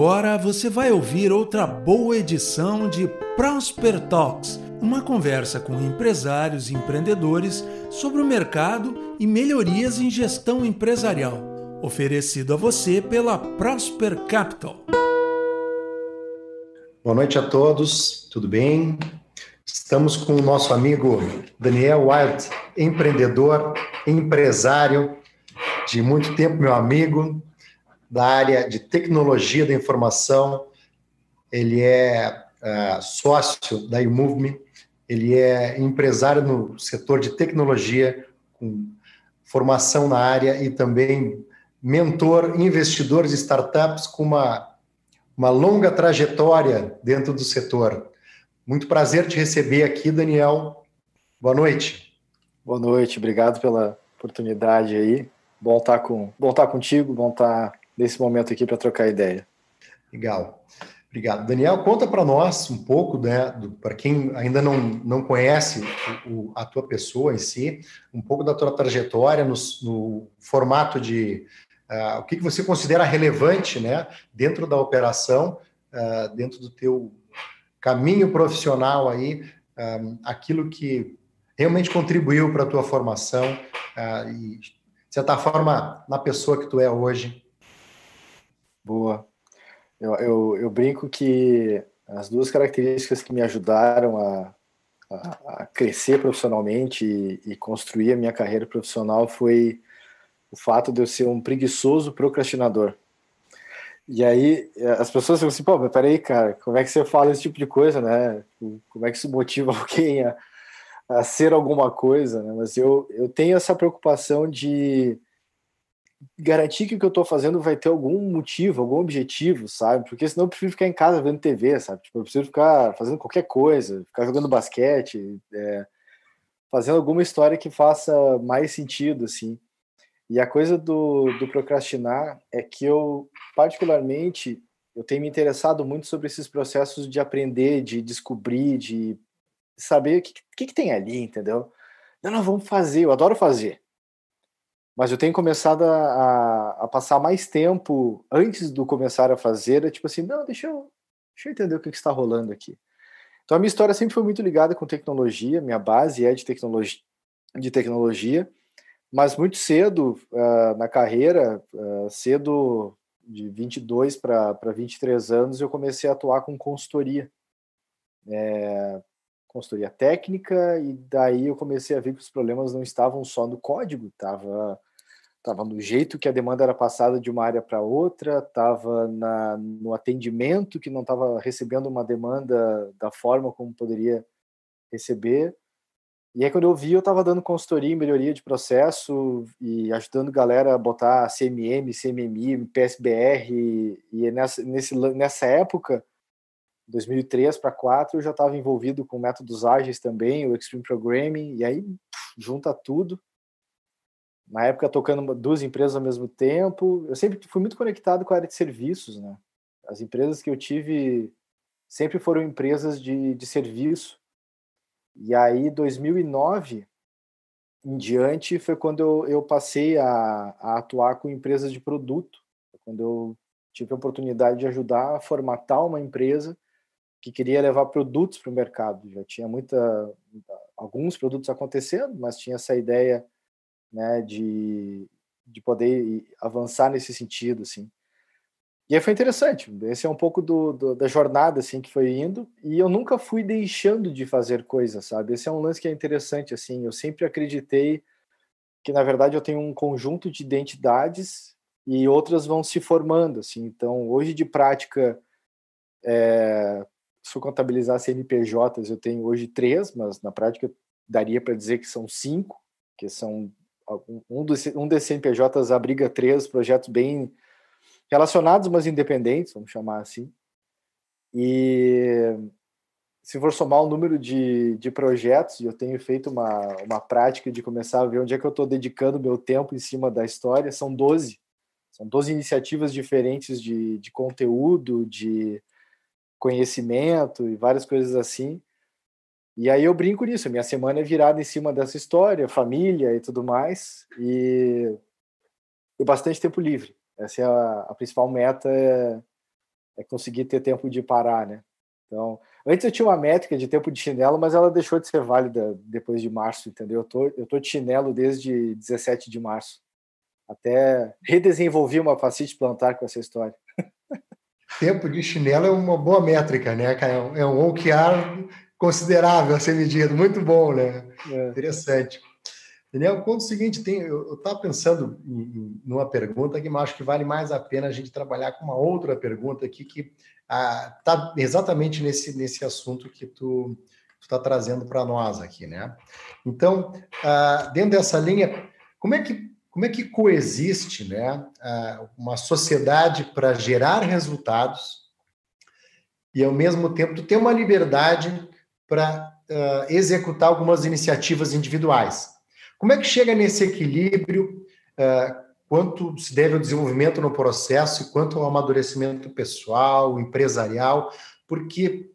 agora você vai ouvir outra boa edição de Prosper Talks, uma conversa com empresários e empreendedores sobre o mercado e melhorias em gestão empresarial, oferecido a você pela Prosper Capital. Boa noite a todos, tudo bem? Estamos com o nosso amigo Daniel Wild, empreendedor, empresário de muito tempo, meu amigo, da área de tecnologia da informação. Ele é uh, sócio da iMoveMe, ele é empresário no setor de tecnologia, com formação na área e também mentor, investidor de startups com uma, uma longa trajetória dentro do setor. Muito prazer te receber aqui, Daniel. Boa noite. Boa noite, obrigado pela oportunidade aí. Bom estar com, bom estar contigo, bom estar nesse momento aqui para trocar ideia. Legal. Obrigado. Daniel, conta para nós um pouco, né, para quem ainda não, não conhece o, a tua pessoa em si, um pouco da tua trajetória no, no formato de uh, o que, que você considera relevante né, dentro da operação, uh, dentro do teu caminho profissional aí, um, aquilo que realmente contribuiu para a tua formação uh, e, de certa forma, na pessoa que tu é hoje. Boa. Eu, eu, eu brinco que as duas características que me ajudaram a, a, a crescer profissionalmente e, e, construir a minha carreira profissional foi o fato de eu ser um preguiçoso procrastinador. E aí as pessoas ficam assim, pô, mas peraí, cara, como é que você fala esse tipo de coisa, né? Como é que isso motiva alguém a, a ser alguma coisa, né? Mas eu, eu tenho essa preocupação de garantir que o que eu estou fazendo vai ter algum motivo, algum objetivo, sabe? Porque senão eu prefiro ficar em casa vendo TV, sabe? Tipo, eu preciso ficar fazendo qualquer coisa, ficar jogando basquete, é, fazendo alguma história que faça mais sentido, assim. E a coisa do, do procrastinar é que eu, particularmente, eu tenho me interessado muito sobre esses processos de aprender, de descobrir, de saber o que, que, que tem ali, entendeu? Não, não, vamos fazer, eu adoro fazer. Mas eu tenho começado a, a, passar mais tempo antes do começar a fazer, é tipo assim, não, deixa eu, deixa eu entender o que, que está rolando aqui. Então a minha história sempre foi muito ligada com tecnologia, minha base é de tecnologia, de tecnologia mas muito cedo uh, na carreira, uh, cedo de 22 para 23 anos, eu comecei a atuar com consultoria. É, consultoria técnica, e daí eu comecei a ver que os problemas não estavam só no código, estava tava no jeito que a demanda era passada de uma área para outra, estava no atendimento que não estava recebendo uma demanda da forma como poderia receber, e aí, quando eu vi, eu estava dando consultoria em melhoria de processo e ajudando galera a botar CMM, CMMI, PSBR. E nessa, nesse, nessa época, 2003 para 2004, eu já estava envolvido com métodos ágeis também, o Extreme Programming. E aí, junta tudo. Na época, tocando duas empresas ao mesmo tempo. Eu sempre fui muito conectado com a área de serviços, né? As empresas que eu tive sempre foram empresas de, de serviço e aí, 2009 em diante, foi quando eu, eu passei a, a atuar com empresas de produto, quando eu tive a oportunidade de ajudar a formatar uma empresa que queria levar produtos para o mercado. Já tinha muita, alguns produtos acontecendo, mas tinha essa ideia né, de, de poder avançar nesse sentido, assim. E aí foi interessante. Esse é um pouco do, do, da jornada assim que foi indo. E eu nunca fui deixando de fazer coisas, sabe? Esse é um lance que é interessante assim. Eu sempre acreditei que na verdade eu tenho um conjunto de identidades e outras vão se formando assim. Então hoje de prática, é, se eu contabilizar CNPJs, eu tenho hoje três, mas na prática daria para dizer que são cinco, que são um dos um desses CNPJs abriga três projetos bem relacionados, mas independentes, vamos chamar assim. E se for somar o número de, de projetos, eu tenho feito uma, uma prática de começar a ver onde é que eu estou dedicando meu tempo em cima da história, são 12. São 12 iniciativas diferentes de, de conteúdo, de conhecimento e várias coisas assim. E aí eu brinco nisso, minha semana é virada em cima dessa história, família e tudo mais, e, e bastante tempo livre. Essa é a, a principal meta é, é conseguir ter tempo de parar, né? Então, antes eu tinha uma métrica de tempo de chinelo, mas ela deixou de ser válida depois de março, entendeu? Eu tô, eu tô de chinelo desde 17 de março. Até redesenvolvi uma fascite plantar com essa história. Tempo de chinelo é uma boa métrica, né? É um OKR considerável a ser medido. Muito bom, né? É. Interessante. Daniel, conta o seguinte, tem, eu estava pensando em, em, numa pergunta que eu acho que vale mais a pena a gente trabalhar com uma outra pergunta aqui que está ah, exatamente nesse, nesse assunto que tu está trazendo para nós aqui, né? Então, ah, dentro dessa linha, como é que como é que coexiste, né, ah, uma sociedade para gerar resultados e ao mesmo tempo ter uma liberdade para uh, executar algumas iniciativas individuais? Como é que chega nesse equilíbrio? Uh, quanto se deve ao desenvolvimento no processo e quanto ao amadurecimento pessoal, empresarial, porque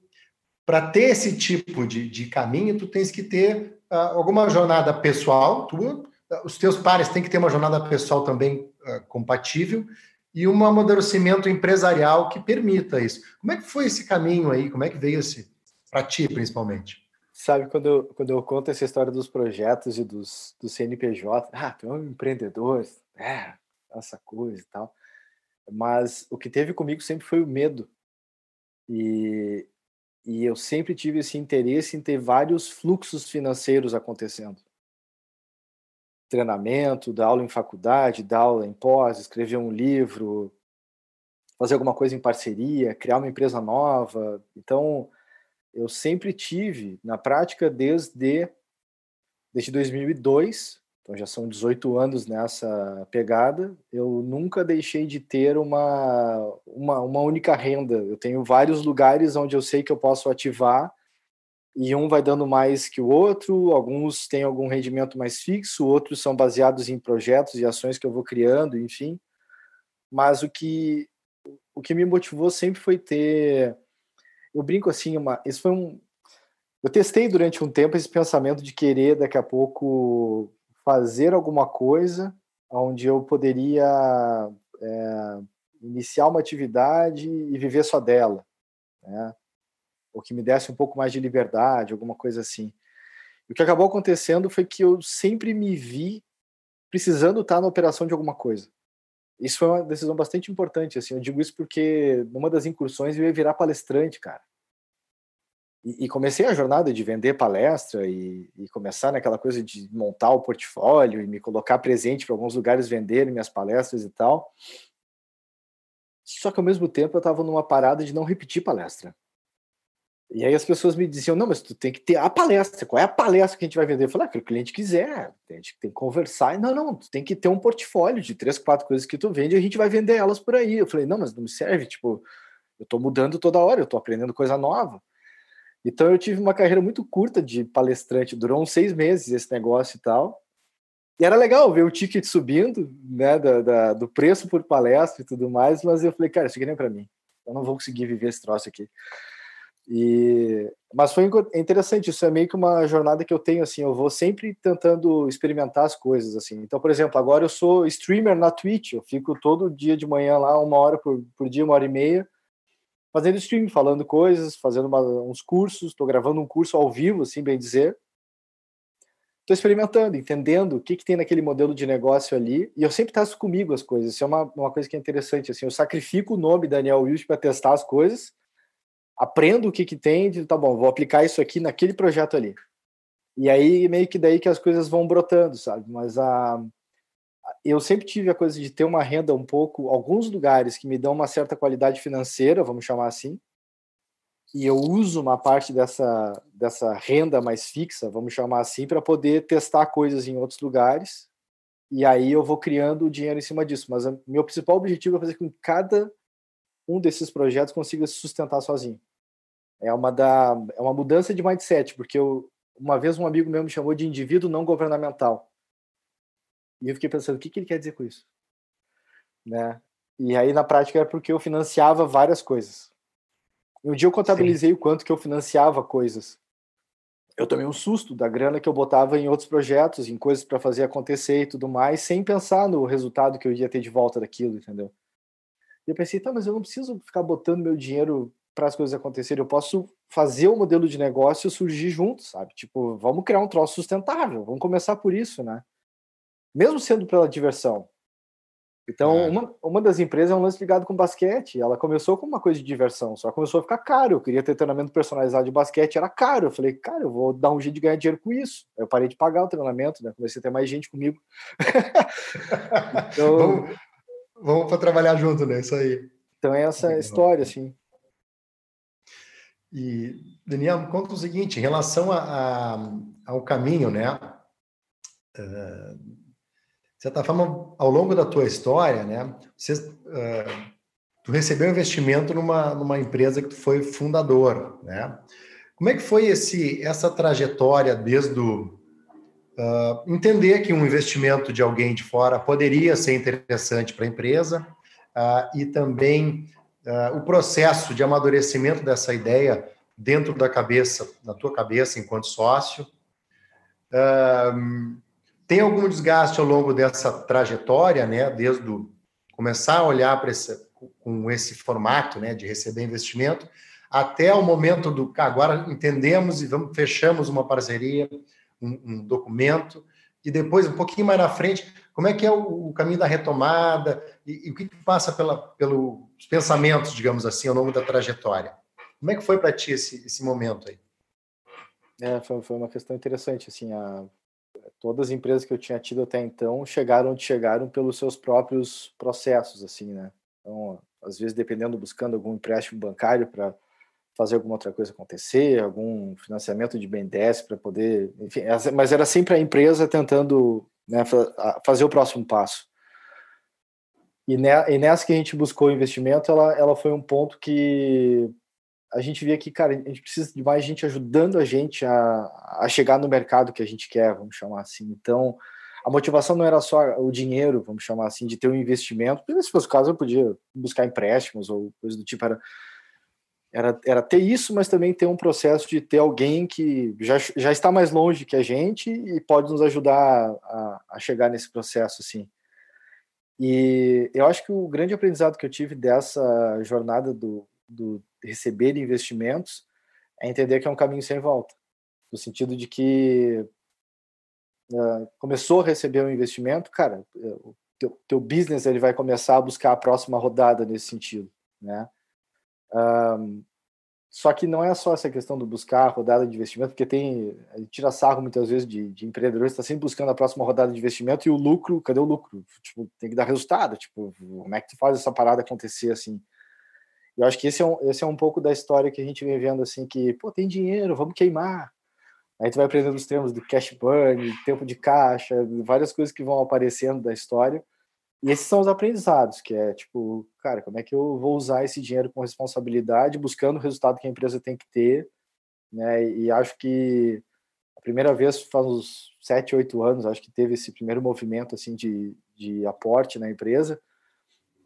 para ter esse tipo de, de, caminho, tu tens que ter uh, alguma jornada pessoal tua, os teus pares têm que ter uma jornada pessoal também uh, compatível e um amadurecimento empresarial que permita isso. Como é que foi esse caminho aí? Como é que veio esse para ti, principalmente? Sabe, quando eu, quando eu conto essa história dos projetos e dos, do CNPJ, ah, tu é um empreendedor, é, essa coisa e tal. Mas o que teve comigo sempre foi o medo. E, e eu sempre tive esse interesse em ter vários fluxos financeiros acontecendo. Treinamento, dar aula em faculdade, dar aula em pós, escrever um livro, fazer alguma coisa em parceria, criar uma empresa nova. Então, eu sempre tive, na prática, desde, desde 2002, então já são 18 anos nessa pegada, eu nunca deixei de ter uma, uma, uma única renda. Eu tenho vários lugares onde eu sei que eu posso ativar e um vai dando mais que o outro, alguns têm algum rendimento mais fixo, outros são baseados em projetos e ações que eu vou criando, enfim. Mas o que o que me motivou sempre foi ter eu brinco assim, uma, isso foi um eu testei durante um tempo esse pensamento de querer daqui a pouco fazer alguma coisa onde eu poderia é, iniciar uma atividade e viver só dela, né? Ou que me desse um pouco mais de liberdade, alguma coisa assim. E o que acabou acontecendo foi que eu sempre me vi precisando estar na operação de alguma coisa. Isso foi uma decisão bastante importante, assim. Eu digo isso porque numa das incursões eu ia virar palestrante, cara. E, comecei a jornada de vender palestra e, e, começar naquela coisa de montar o portfólio e me colocar presente para alguns lugares venderem minhas palestras e tal. Só que ao mesmo tempo eu estava numa parada de não repetir palestra. E aí as pessoas me diziam, não, mas tu tem que ter a palestra. Qual é a palestra que a gente vai vender? Eu falei, ah, que o cliente quiser. A gente tem que conversar. Não, não, tu tem que ter um portfólio de três, quatro coisas que tu vende e a gente vai vender elas por aí. Eu falei, não, mas não me serve. Tipo, eu estou mudando toda hora, eu estou aprendendo coisa nova. Então eu tive uma carreira muito curta de palestrante, durou uns seis meses esse negócio e tal. E era legal ver o ticket subindo, né, da, da, do preço por palestra e tudo mais, mas eu falei, cara, isso aqui nem é para mim. Eu não vou conseguir viver esse troço aqui. E mas foi interessante, isso é meio que uma jornada que eu tenho assim, eu vou sempre tentando experimentar as coisas assim. Então, por exemplo, agora eu sou streamer na Twitch, eu fico todo dia de manhã lá, uma hora por, por dia, uma hora e meia, fazendo streaming, falando coisas, fazendo uma, uns cursos, estou gravando um curso ao vivo, assim bem dizer. Estou experimentando, entendendo o que, que tem naquele modelo de negócio ali, e eu sempre testo comigo as coisas. Isso é uma, uma coisa que é interessante. Assim, eu sacrifico o nome Daniel Wilson para testar as coisas, aprendo o que, que tem, e tá bom, vou aplicar isso aqui naquele projeto ali. E aí, meio que daí que as coisas vão brotando, sabe? Mas a, eu sempre tive a coisa de ter uma renda um pouco, alguns lugares que me dão uma certa qualidade financeira, vamos chamar assim, e eu uso uma parte dessa, dessa renda mais fixa, vamos chamar assim, para poder testar coisas em outros lugares, e aí eu vou criando o dinheiro em cima disso. Mas meu principal objetivo é fazer com que cada um desses projetos consiga se sustentar sozinho. É uma, da, é uma mudança de mindset, porque eu, uma vez um amigo meu me chamou de indivíduo não governamental. E eu fiquei pensando, o que, que ele quer dizer com isso? Né? E aí, na prática, é porque eu financiava várias coisas. E um dia eu contabilizei Sim. o quanto que eu financiava coisas. Eu tomei um susto da grana que eu botava em outros projetos, em coisas para fazer acontecer e tudo mais, sem pensar no resultado que eu ia ter de volta daquilo, entendeu? E eu pensei, tá, mas eu não preciso ficar botando meu dinheiro para as coisas acontecerem, eu posso fazer o modelo de negócio surgir junto, sabe? Tipo, vamos criar um troço sustentável, vamos começar por isso, né? Mesmo sendo pela diversão. Então, é. uma, uma das empresas é um lance ligado com basquete. Ela começou com uma coisa de diversão, só começou a ficar caro. Eu queria ter treinamento personalizado de basquete, era caro. Eu falei, cara, eu vou dar um jeito de ganhar dinheiro com isso. Aí eu parei de pagar o treinamento, né? Comecei a ter mais gente comigo. então, vamos, vamos para trabalhar junto, né? Isso aí. Então é essa história, assim. E, Daniel, conta o seguinte, em relação a, a, ao caminho, né? Uh, de certa forma, ao longo da tua história, né? Você, uh, tu recebeu investimento numa, numa empresa que tu foi fundador, né? Como é que foi esse, essa trajetória desde o uh, entender que um investimento de alguém de fora poderia ser interessante para a empresa uh, e também uh, o processo de amadurecimento dessa ideia dentro da cabeça, na tua cabeça enquanto sócio. Tem algum desgaste ao longo dessa trajetória, né? Desde o, começar a olhar para esse com esse formato, né, de receber investimento, até o momento do agora entendemos e vamos fechamos uma parceria, um, um documento e depois um pouquinho mais na frente como é que é o, o caminho da retomada e, e, o que, que passa pela, pelos pensamentos, digamos assim, ao longo da trajetória? Como é que foi para ti esse, esse momento aí? É, foi, foi uma questão interessante. Assim, a, todas as empresas que eu tinha tido até então chegaram onde chegaram pelos seus próprios processos, assim, né? Então, às vezes, dependendo, buscando algum empréstimo bancário para fazer alguma outra coisa acontecer, algum financiamento de BNDES para poder, enfim, mas era sempre a empresa tentando né, fazer o próximo passo. E, nessa que a gente buscou investimento, ela, ela foi um ponto que a gente via que, cara, a gente precisa de mais gente ajudando a gente a, a chegar no mercado que a gente quer, vamos chamar assim. Então, a motivação não era só o dinheiro, vamos chamar assim, de ter um investimento, porque se fosse o caso eu podia buscar empréstimos ou coisa do tipo, era, era, era ter isso, mas também ter um processo de ter alguém que já, já está mais longe que a gente e pode nos ajudar a, a chegar nesse processo, assim. E eu acho que o grande aprendizado que eu tive dessa jornada do, do receber investimentos é entender que é um caminho sem volta, no sentido de que uh, começou a receber um investimento, cara, o teu, teu business ele vai começar a buscar a próxima rodada nesse sentido, né? Um, só que não é só essa questão do buscar a rodada de investimento, porque tem. Tira sarro muitas vezes de, de empreendedores está sempre buscando a próxima rodada de investimento e o lucro, cadê o lucro? Tipo, tem que dar resultado. Tipo, como é que tu faz essa parada acontecer assim? Eu acho que esse é, um, esse é um pouco da história que a gente vem vendo assim, que, pô, tem dinheiro, vamos queimar. Aí tu vai aprendendo os termos do cash burn, tempo de caixa, várias coisas que vão aparecendo da história. E esses são os aprendizados, que é tipo, cara, como é que eu vou usar esse dinheiro com responsabilidade, buscando o resultado que a empresa tem que ter, né? E acho que a primeira vez faz uns sete, oito anos, acho que teve esse primeiro movimento assim de, de aporte na empresa.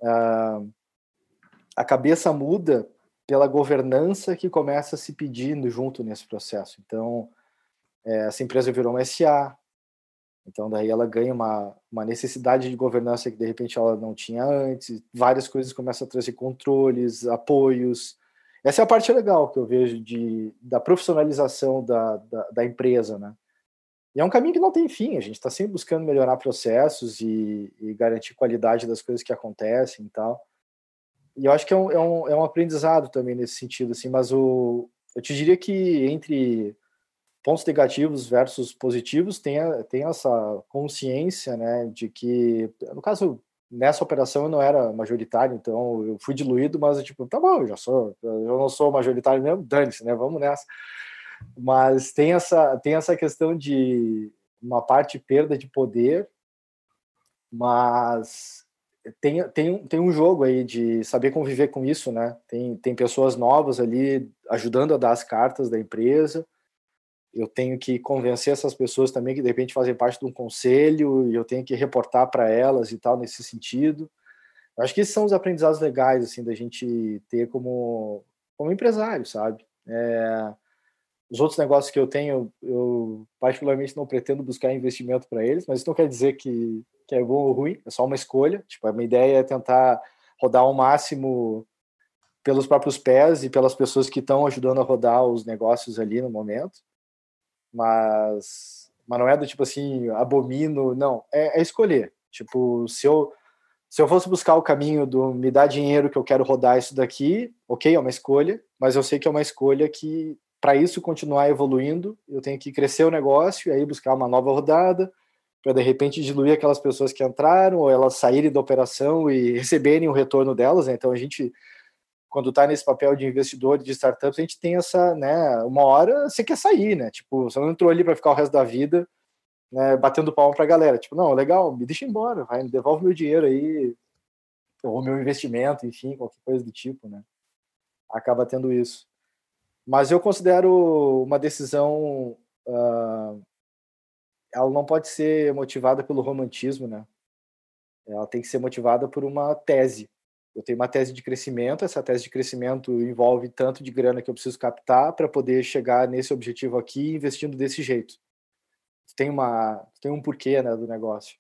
Uh, a cabeça muda pela governança que começa se pedindo junto nesse processo. Então, é, essa empresa virou uma SA, então daí ela ganha uma, uma necessidade de governança que de repente ela não tinha antes, várias coisas começam a trazer controles, apoios. Essa é a parte legal que eu vejo de, da profissionalização da, da, da empresa, né? E é um caminho que não tem fim, a gente está sempre buscando melhorar processos e, e garantir qualidade das coisas que acontecem e tal e eu acho que é um, é um, é um aprendizado também nesse sentido, assim, mas o, eu te diria que entre pontos negativos versus positivos tem, tem essa consciência, né, de que, no caso, nessa operação eu não era majoritário, então eu fui diluído, mas tipo, tá bom, eu já sou, eu não sou majoritário mesmo, dane-se, né, vamos nessa. Mas tem essa, tem essa questão de uma parte perda de poder, mas tem, tem, tem um jogo aí de saber conviver com isso, né? Tem, tem pessoas novas ali ajudando a dar as cartas da empresa. Eu tenho que convencer essas pessoas também que de repente fazem parte de um conselho e eu tenho que reportar para elas e tal nesse sentido. Eu acho que esses são os aprendizados legais assim da gente ter como como empresário, sabe? É, os outros negócios que eu tenho, eu particularmente não pretendo buscar investimento para eles, mas isso não quer dizer que, que é bom ou ruim, é só uma escolha. Tipo, a minha ideia é tentar rodar ao máximo pelos próprios pés e pelas pessoas que estão ajudando a rodar os negócios ali no momento. Mas, mas não é do tipo assim, abomino, não. É, é escolher. Tipo, se eu, se eu fosse buscar o caminho do me dar dinheiro que eu quero rodar isso daqui, ok, é uma escolha, mas eu sei que é uma escolha que, para isso continuar evoluindo, eu tenho que crescer o negócio e aí buscar uma nova rodada, para de repente diluir aquelas pessoas que entraram ou elas saírem da operação e receberem o retorno delas. Né? Então a gente quando está nesse papel de investidor de startups, a gente tem essa, né, uma hora você quer sair, né? Tipo, você não entrou ali para ficar o resto da vida, né, batendo palma para a galera. Tipo, não, legal, me deixa embora, vai, me devolve meu dinheiro aí, ou meu investimento, enfim, qualquer coisa do tipo, né? Acaba tendo isso. Mas eu considero uma decisão, uh, ela não pode ser motivada pelo romantismo, né? Ela tem que ser motivada por uma tese eu tenho uma tese de crescimento, essa tese de crescimento envolve tanto de grana que eu preciso captar para poder chegar nesse objetivo aqui investindo desse jeito. Tem uma tem um porquê, né, do negócio.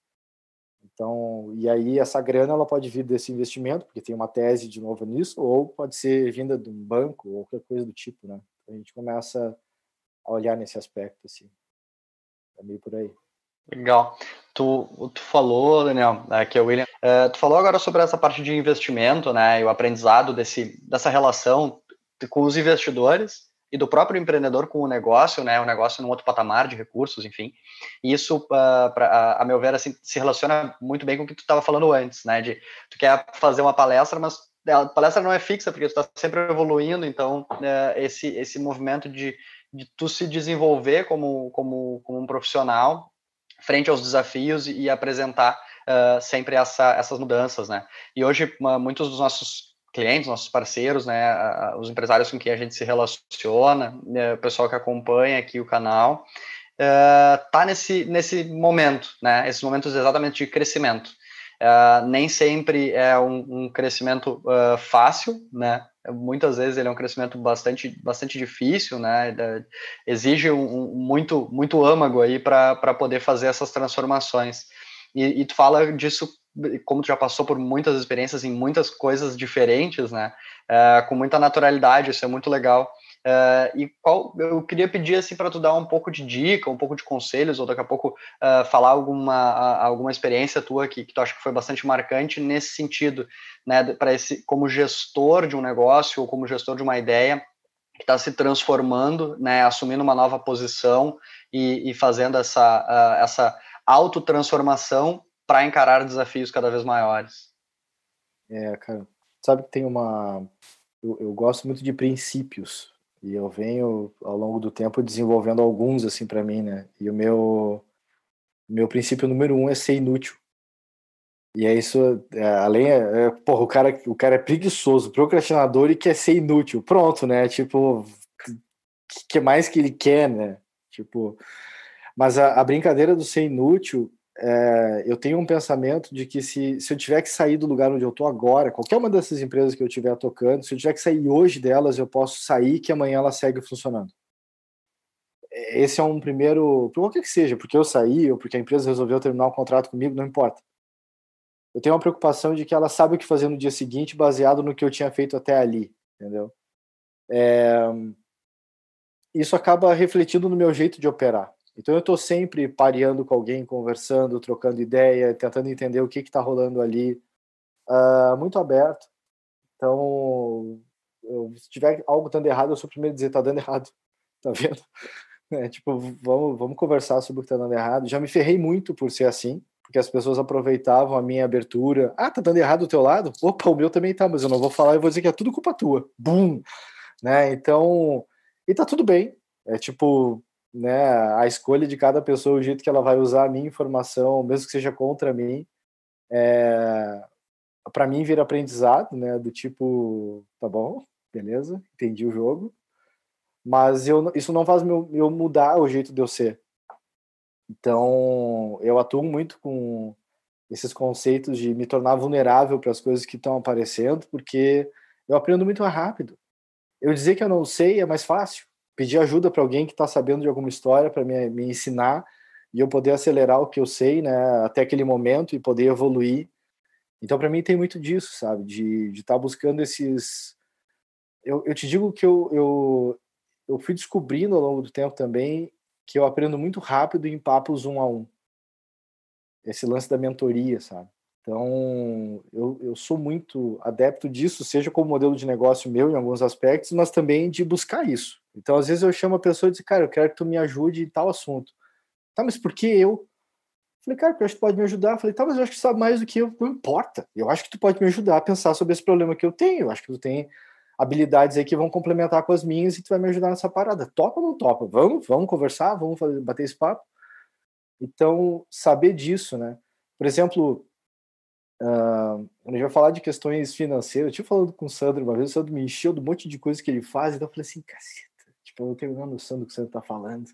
Então, e aí essa grana ela pode vir desse investimento, porque tem uma tese de novo nisso, ou pode ser vinda de um banco ou qualquer coisa do tipo, né? A gente começa a olhar nesse aspecto assim. É meio por aí. Legal. Tu, tu falou, Daniel, é, que é o William, é, tu falou agora sobre essa parte de investimento, né, e o aprendizado desse, dessa relação com os investidores e do próprio empreendedor com o negócio, né, o negócio num outro patamar de recursos, enfim. E isso, uh, pra, a meu ver, assim, se relaciona muito bem com o que tu estava falando antes, né, de tu quer fazer uma palestra, mas a palestra não é fixa, porque tu está sempre evoluindo, então uh, esse, esse movimento de, de tu se desenvolver como, como, como um profissional frente aos desafios e, apresentar uh, sempre essa, essas mudanças, né? E hoje muitos dos nossos clientes, nossos parceiros, né, os empresários com quem a gente se relaciona, né, o pessoal que acompanha aqui o canal, uh, tá nesse nesse momento, né? Esses momentos exatamente de crescimento. Uh, nem sempre é um, um crescimento uh, fácil, né? Muitas vezes ele é um crescimento bastante, bastante difícil, né? Exige um, um muito, muito âmago aí para poder fazer essas transformações. E, e, tu fala disso, como tu já passou por muitas experiências em muitas coisas diferentes, né? Uh, com muita naturalidade, isso é muito legal. Uh, e qual eu queria pedir assim para tu dar um pouco de dica, um pouco de conselhos, ou daqui a pouco uh, falar alguma, alguma experiência tua que, que tu acha que foi bastante marcante nesse sentido, né? Para esse como gestor de um negócio ou como gestor de uma ideia que está se transformando, né? Assumindo uma nova posição e, e fazendo essa, uh, essa autotransformação para encarar desafios cada vez maiores. É, cara, sabe que tem uma. Eu, eu gosto muito de princípios e eu venho ao longo do tempo desenvolvendo alguns assim para mim, né? E o meu meu princípio número um é ser inútil. E é isso, é, além é, é, porra, o cara, o cara é preguiçoso, procrastinador e quer ser inútil. Pronto, né? Tipo, que, que mais que ele quer, né? Tipo, mas a, a brincadeira do ser inútil é, eu tenho um pensamento de que se, se eu tiver que sair do lugar onde eu estou agora, qualquer uma dessas empresas que eu estiver tocando, se eu tiver que sair hoje delas, eu posso sair que amanhã ela segue funcionando. Esse é um primeiro, por qualquer que seja, porque eu saí ou porque a empresa resolveu terminar o contrato comigo, não importa. Eu tenho uma preocupação de que ela sabe o que fazer no dia seguinte, baseado no que eu tinha feito até ali, entendeu? É, isso acaba refletindo no meu jeito de operar. Então eu estou sempre pareando com alguém, conversando, trocando ideia, tentando entender o que está rolando ali, uh, muito aberto. Então, eu, se tiver algo dando errado, eu sou o primeiro a dizer está dando errado, tá vendo? É, tipo, vamos, vamos conversar sobre o que está dando errado. Já me ferrei muito por ser assim, porque as pessoas aproveitavam a minha abertura. Ah, tá dando errado do teu lado? Opa, o meu também tá, mas eu não vou falar, eu vou dizer que é tudo culpa tua. Bum! Né? Então, e tá tudo bem. É tipo, né, a escolha de cada pessoa, o jeito que ela vai usar a minha informação, mesmo que seja contra mim, é, para mim vira aprendizado, né, do tipo, tá bom, beleza, entendi o jogo, mas eu, isso não faz meu, eu mudar o jeito de eu ser. Então, eu atuo muito com esses conceitos de me tornar vulnerável para as coisas que estão aparecendo, porque eu aprendo muito rápido. Eu dizer que eu não sei é mais fácil pedir ajuda para alguém que está sabendo de alguma história para me, me ensinar e eu poder acelerar o que eu sei, né, até aquele momento e poder evoluir. Então, para mim, tem muito disso, sabe? De estar tá buscando esses. Eu, eu te digo que eu, eu, eu fui descobrindo ao longo do tempo também que eu aprendo muito rápido em papos um a um. Esse lance da mentoria, sabe? Então, eu, eu sou muito adepto disso, seja como modelo de negócio meu em alguns aspectos, mas também de buscar isso. Então, às vezes eu chamo a pessoa e digo, cara, eu quero que tu me ajude em tal assunto. Tá, mas por que eu? Falei, cara, eu acho que tu pode me ajudar. Falei, tá, mas eu acho que tu sabe mais do que eu. Não importa. Eu acho que tu pode me ajudar a pensar sobre esse problema que eu tenho. Eu acho que tu tem habilidades aí que vão complementar com as minhas e tu vai me ajudar nessa parada. Topa ou não topa? Vamos, vamos conversar, vamos fazer, bater esse papo. Então, saber disso, né? Por exemplo, Uh, a gente vai falar de questões financeiras. Eu tive falando com o Sandro uma vez, o Sandro me encheu do monte de coisa que ele faz, então eu falei assim, caceta, tipo, eu não tenho nenhuma noção do que o Sandro tá falando.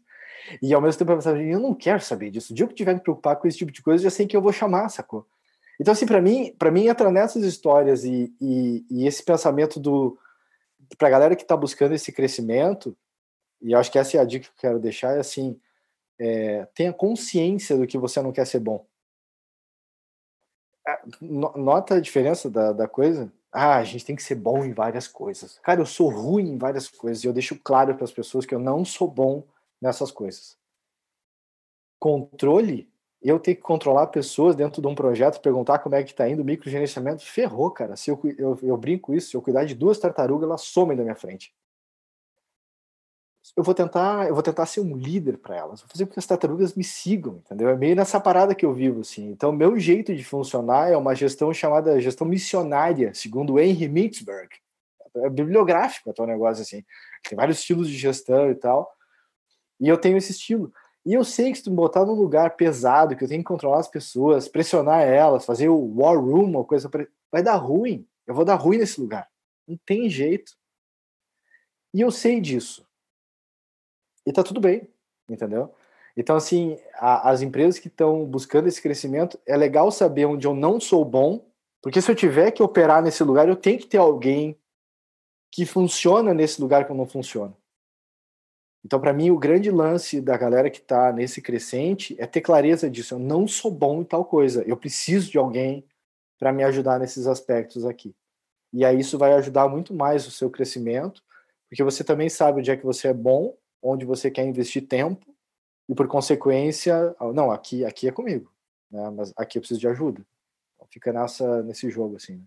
E ao mesmo tempo eu pensava, eu não quero saber disso. O dia que eu tiver que preocupar com esse tipo de coisa, eu já sei que eu vou chamar, sacou? Então, assim, para mim, para mim entra nessas histórias e, e, e esse pensamento do para a galera que está buscando esse crescimento, e acho que essa é a dica que eu quero deixar, é assim, é, tenha consciência do que você não quer ser bom. É, nota a diferença da, da coisa? Ah, a gente tem que ser bom em várias coisas. Cara, eu sou ruim em várias coisas e eu deixo claro para as pessoas que eu não sou bom nessas coisas. Controle, eu ter que controlar pessoas dentro de um projeto, perguntar como é que está indo microgerenciamento, ferrou, cara. Se eu, eu, eu brinco isso, se eu cuidar de duas tartarugas, elas somem da minha frente eu vou tentar, eu vou tentar ser um líder para elas, vou fazer com que as tartarugas me sigam, entendeu? É meio nessa parada que eu vivo assim. Então, meu jeito de funcionar é uma gestão chamada gestão missionária, segundo Henry Mintzberg. É bibliográfico até o negócio assim. Tem vários estilos de gestão e tal. E eu tenho esse estilo. E eu sei que se tu me botar num lugar pesado, que eu tenho que controlar as pessoas, pressionar elas, fazer o war room, uma coisa, vai dar ruim. Eu vou dar ruim nesse lugar. Não tem jeito. E eu sei disso e tá tudo bem, entendeu? Então, assim, a, as empresas que estão buscando esse crescimento, é legal saber onde eu não sou bom, porque se eu tiver que operar nesse lugar, eu tenho que ter alguém que funciona nesse lugar que eu não funciono. Então, para mim, o grande lance da galera que está nesse crescente é ter clareza disso. Eu não sou bom em tal coisa. Eu preciso de alguém para me ajudar nesses aspectos aqui. E aí isso vai ajudar muito mais o seu crescimento, porque você também sabe onde é que você é bom onde você quer investir tempo e por consequência, não, aqui aqui é comigo, né? Mas aqui eu preciso de ajuda. Então, fica nessa nesse jogo assim. Né?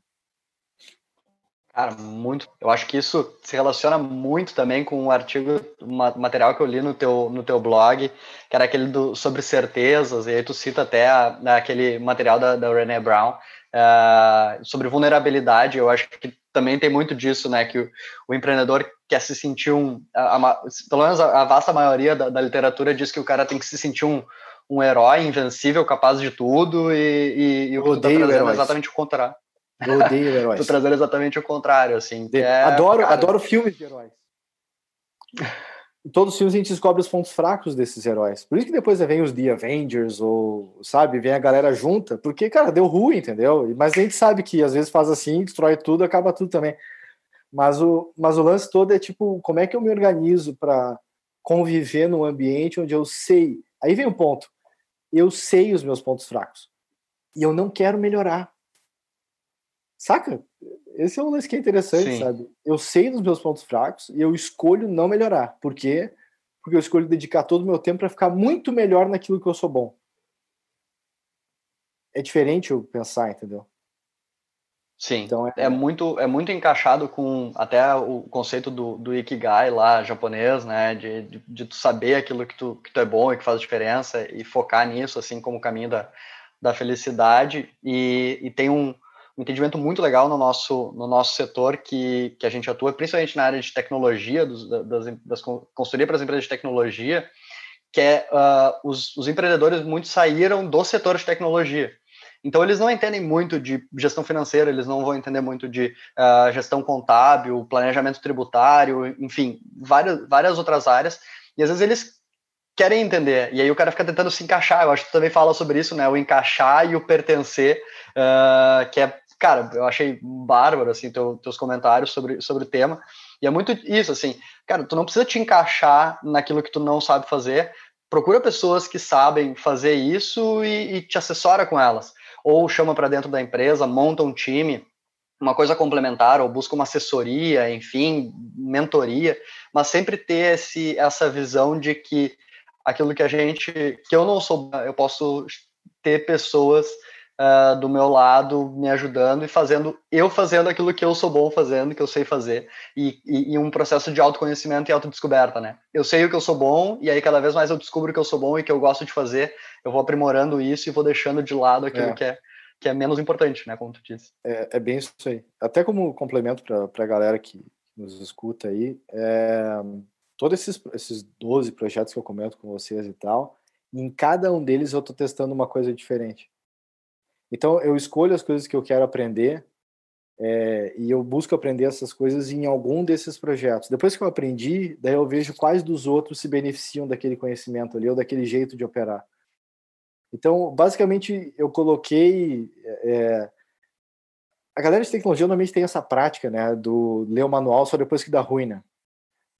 Cara, muito. Eu acho que isso se relaciona muito também com um artigo, um material que eu li no teu, no teu blog, que era aquele do, sobre certezas, e aí tu cita até a, aquele material da, da René Brown uh, sobre vulnerabilidade. Eu acho que também tem muito disso, né? Que o, o empreendedor quer se sentir um. A, a, pelo menos a, a vasta maioria da, da, literatura diz que o cara tem que se sentir um, um herói invencível, capaz de tudo, e, e, e o que tu tá exatamente o contrário. Eu odeio heróis. Tô trazendo exatamente o contrário, assim. É, adoro, cara... adoro filmes de heróis. Em todos os filmes a gente descobre os pontos fracos desses heróis. Por isso que depois vem os The Avengers, ou, sabe, vem a galera junta, porque, cara, deu ruim, entendeu? Mas a gente sabe que às vezes faz assim, destrói tudo, acaba tudo também. Mas o, mas o lance todo é tipo, como é que eu me organizo para conviver num ambiente onde eu sei. Aí vem o ponto. Eu sei os meus pontos fracos. E eu não quero melhorar. Saca? Esse é um lance que é interessante, Sim. sabe? Eu sei dos meus pontos fracos e eu escolho não melhorar. Por quê? Porque eu escolho dedicar todo o meu tempo para ficar muito melhor naquilo que eu sou bom. É diferente eu pensar, entendeu? Sim, então é... é... muito é muito encaixado com até o conceito do, do Ikigai lá japonês, né, de, de, de, tu saber aquilo que tu, que tu é bom e que faz diferença e focar nisso, assim, como caminho da, da felicidade. E, e tem um, um entendimento muito legal no nosso, no nosso setor que, que a gente atua, principalmente na área de tecnologia, dos, das, das consultoria para as empresas de tecnologia, que é uh, os, os empreendedores muito saíram do setor de tecnologia. Então, eles não entendem muito de gestão financeira, eles não vão entender muito de uh, gestão contábil, planejamento tributário, enfim, várias, várias outras áreas. E às vezes eles querem entender, e aí o cara fica tentando se encaixar. Eu acho que tu também fala sobre isso, né? O encaixar e o pertencer, uh, que é, cara, eu achei bárbaro, assim, teu, teus comentários sobre, sobre o tema. E é muito isso, assim, cara, tu não precisa te encaixar naquilo que tu não sabe fazer, procura pessoas que sabem fazer isso e, e te assessora com elas. Ou chama para dentro da empresa, monta um time, uma coisa complementar, ou busca uma assessoria, enfim, mentoria, mas sempre ter esse, essa visão de que aquilo que a gente, que eu não sou, eu posso ter pessoas uh, do meu lado me ajudando e fazendo, eu fazendo aquilo que eu sou bom fazendo, que eu sei fazer, e, e, e, um processo de autoconhecimento e autodescoberta, né? Eu sei o que eu sou bom, e aí cada vez mais eu descubro o que eu sou bom e que eu gosto de fazer, eu vou aprimorando isso e vou deixando de lado aquilo é. que é que é menos importante, né, como tu disse. É, é bem isso aí. Até como complemento para a galera que nos escuta aí, é, todos esses, esses 12 projetos que eu comento com vocês e tal, em cada um deles eu estou testando uma coisa diferente. Então, eu escolho as coisas que eu quero aprender é, e eu busco aprender essas coisas em algum desses projetos. Depois que eu aprendi, daí eu vejo quais dos outros se beneficiam daquele conhecimento ali ou daquele jeito de operar. Então, basicamente, eu coloquei. É, a galera de tecnologia normalmente tem essa prática, né, do ler o manual só depois que dá ruim, né?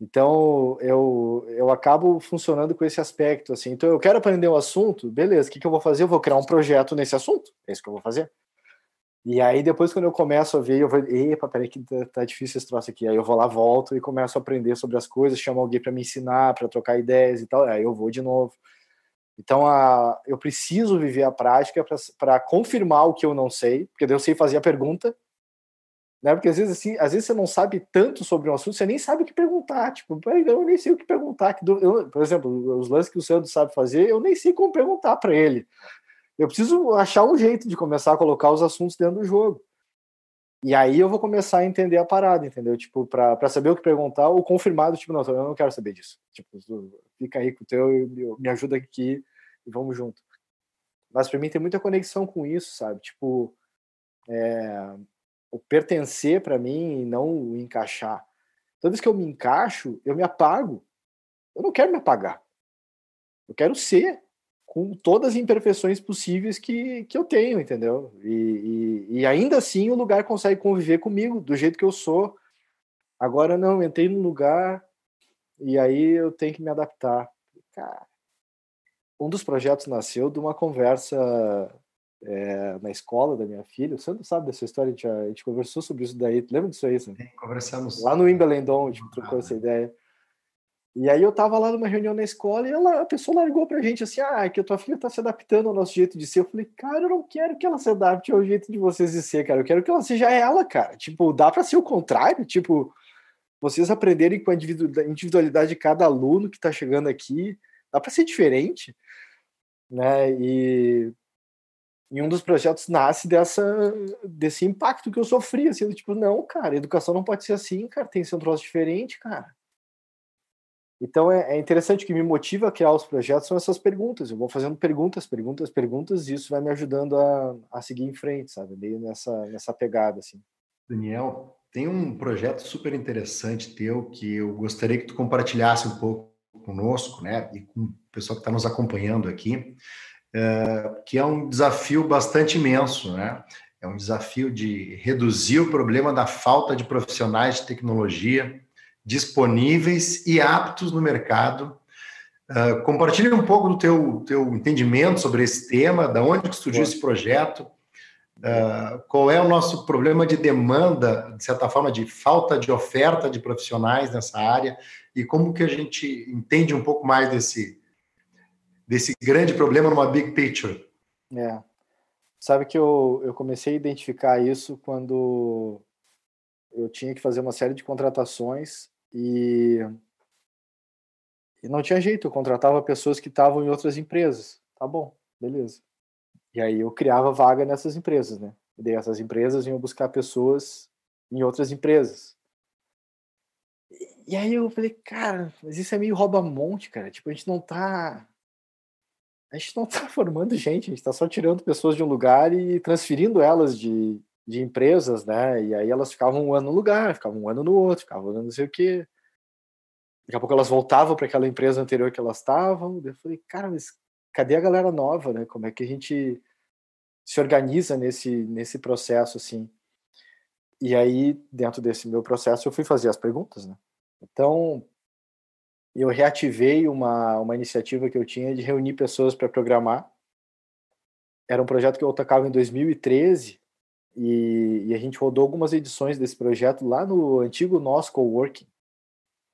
Então, eu, eu acabo funcionando com esse aspecto, assim. Então, eu quero aprender um assunto, beleza, o que, que eu vou fazer? Eu vou criar um projeto nesse assunto, é isso que eu vou fazer. E aí, depois, quando eu começo a ver, eu vou, epa, peraí que tá, tá difícil esse troço aqui. Aí eu vou lá, volto e começo a aprender sobre as coisas, chamo alguém para me ensinar, para trocar ideias e tal. Aí eu vou de novo. Então, a, eu preciso viver a prática para confirmar o que eu não sei, porque eu sei fazer a pergunta, né? Porque às vezes assim, às vezes você não sabe tanto sobre um assunto, você nem sabe o que perguntar. Tipo, eu nem sei o que perguntar. Eu, por exemplo, os lances que o Sandro sabe fazer, eu nem sei como perguntar para ele. Eu preciso achar um jeito de começar a colocar os assuntos dentro do jogo. E aí eu vou começar a entender a parada, entendeu? Tipo, para saber o que perguntar, ou confirmado, tipo, não, eu não quero saber disso. Tipo, fica aí com o teu, me ajuda aqui e vamos junto. Mas para mim tem muita conexão com isso, sabe? Tipo, é, o pertencer para mim e não o encaixar. Toda vez que eu me encaixo, eu me apago. Eu não quero me apagar. Eu quero ser com todas as imperfeições possíveis que, que eu tenho, entendeu? E, e, e ainda assim o lugar consegue conviver comigo do jeito que eu sou. Agora não, entrei no lugar e aí eu tenho que me adaptar. Cara, um dos projetos nasceu de uma conversa é, na escola da minha filha. Você não sabe dessa história? A gente, a gente conversou sobre isso daí. Lembra disso aí? Sim, conversamos. Lá no Wimbledon, a gente trocou essa ideia. E aí eu tava lá numa reunião na escola e ela, a pessoa largou pra gente assim, ah, é que a tua filha tá se adaptando ao nosso jeito de ser. Eu falei, cara, eu não quero que ela se adapte ao jeito de vocês de ser, cara. Eu quero que ela seja ela, cara. Tipo, dá pra ser o contrário? Tipo, vocês aprenderem com a individualidade de cada aluno que tá chegando aqui. Dá pra ser diferente, né? E e um dos projetos nasce dessa, desse impacto que eu sofri, assim, tipo, não, cara, educação não pode ser assim, cara, tem que ser um troço diferente, cara. Então é, é interessante que me motiva a criar os projetos são essas perguntas. Eu vou fazendo perguntas, perguntas, perguntas, e isso vai me ajudando a, a seguir em frente, sabe? Meio nessa, nessa pegada, assim. Daniel, tem um projeto super interessante teu que eu gostaria que tu compartilhasse um pouco conosco, né? E com o pessoal que está nos acompanhando aqui que é um desafio bastante imenso, né? É um desafio de reduzir o problema da falta de profissionais de tecnologia disponíveis e aptos no mercado. Uh, compartilhe um pouco do teu, teu entendimento sobre esse tema, da onde que surgiu esse projeto, uh, qual é o nosso problema de demanda, de certa forma, de falta de oferta de profissionais nessa área e como que a gente entende um pouco mais desse, desse grande problema numa big picture? É. Sabe que eu, eu comecei a identificar isso quando eu tinha que fazer uma série de contratações e, e não tinha jeito, eu contratava pessoas que estavam em outras empresas. Tá bom, beleza. E aí eu criava vaga nessas empresas, né? E daí essas empresas iam buscar pessoas em outras empresas. E, aí eu falei, cara, mas isso é meio rouba-monte, cara. Tipo, a gente não tá a gente não está formando gente, a gente está só tirando pessoas de um lugar e transferindo elas de, de empresas, né? E aí elas ficavam um ano no lugar, ficavam um ano no outro, ficavam não sei o quê. Daqui a pouco elas voltavam para aquela empresa anterior que elas estavam. Eu falei, cara, mas cadê a galera nova, né? Como é que a gente se organiza nesse, nesse processo, assim? E aí, dentro desse meu processo, eu fui fazer as perguntas, né? Então, eu reativei uma, uma iniciativa que eu tinha de reunir pessoas para programar. era um projeto que eu tocava em 2013 e, e, a gente rodou algumas edições desse projeto lá no antigo nosso coworking.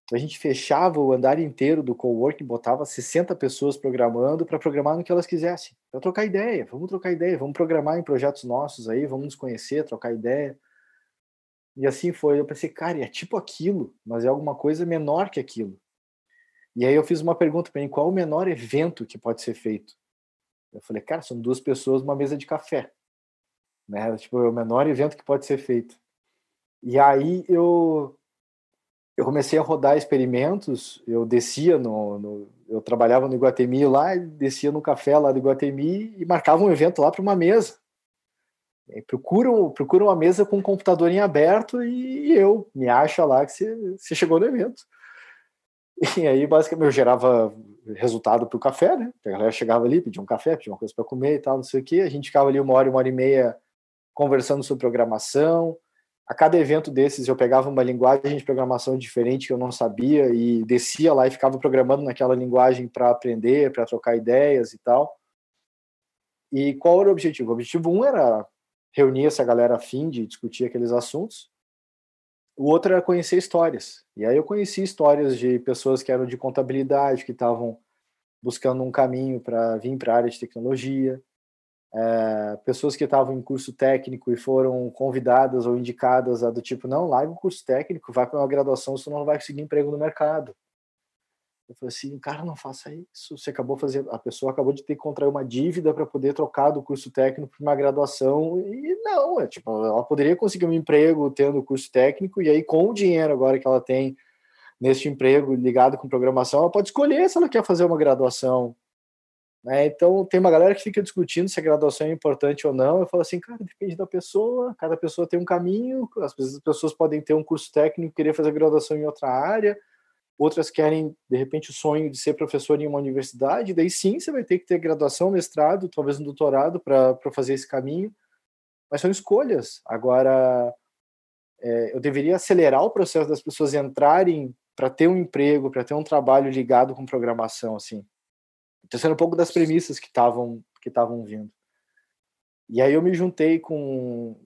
Então a gente fechava o andar inteiro do coworking, botava 60 pessoas programando para programar no que elas quisessem, para trocar ideia. Vamos trocar ideia, vamos programar em projetos nossos aí, vamos nos conhecer, trocar ideia. E assim foi. Eu pensei, cara, é tipo aquilo, mas é alguma coisa menor que aquilo. E aí eu fiz uma pergunta para ele: qual o menor evento que pode ser feito? Eu falei, cara, são duas pessoas numa mesa de café. Né? Tipo, é o menor evento que pode ser feito. E aí eu eu comecei a rodar experimentos, eu descia no, no eu trabalhava no Iguatemi lá, descia no café lá do Iguatemi e marcava um evento lá para uma mesa. procura, procura uma mesa com um computador em aberto e, e eu me acha lá que você chegou no evento. E aí, basicamente, eu gerava resultado para o café, né? A galera chegava ali, pedia um café, pedia uma coisa para comer e tal, não sei o quê. A gente ficava ali uma hora, uma hora e meia conversando sobre programação. A cada evento desses, eu pegava uma linguagem de programação diferente que eu não sabia e descia lá e ficava programando naquela linguagem para aprender, para trocar ideias e tal. E qual era o objetivo? O objetivo um era reunir essa galera a fim de discutir aqueles assuntos. O outro era conhecer histórias. E aí eu conheci histórias de pessoas que eram de contabilidade, que estavam buscando um caminho para vir para a área de tecnologia, é, pessoas que estavam em curso técnico e foram convidadas ou indicadas a do tipo, não, larga o curso técnico, vai para uma graduação, você não vai conseguir emprego no mercado. Eu falei assim, cara, não faça isso. Você acabou fazer, a pessoa acabou de ter que contrair uma dívida para poder trocar do curso técnico para uma graduação e não, é tipo, ela poderia conseguir um emprego tendo o curso técnico e aí com o dinheiro agora que ela tem neste emprego ligado com programação, ela pode escolher se ela quer fazer uma graduação. Né? Então tem uma galera que fica discutindo se a graduação é importante ou não. Eu falo assim, cara, depende da pessoa. Cada pessoa tem um caminho. Às vezes as pessoas podem ter um curso técnico querer fazer graduação em outra área outras querem, de repente, o sonho de ser professor em uma universidade, daí sim você vai ter que ter graduação, mestrado, talvez um doutorado para fazer esse caminho, mas são escolhas. Agora, é, eu deveria acelerar o processo das pessoas entrarem para ter um emprego, para ter um trabalho ligado com programação, assim. Então, sendo um pouco das premissas que estavam que estavam vindo. E aí eu me juntei com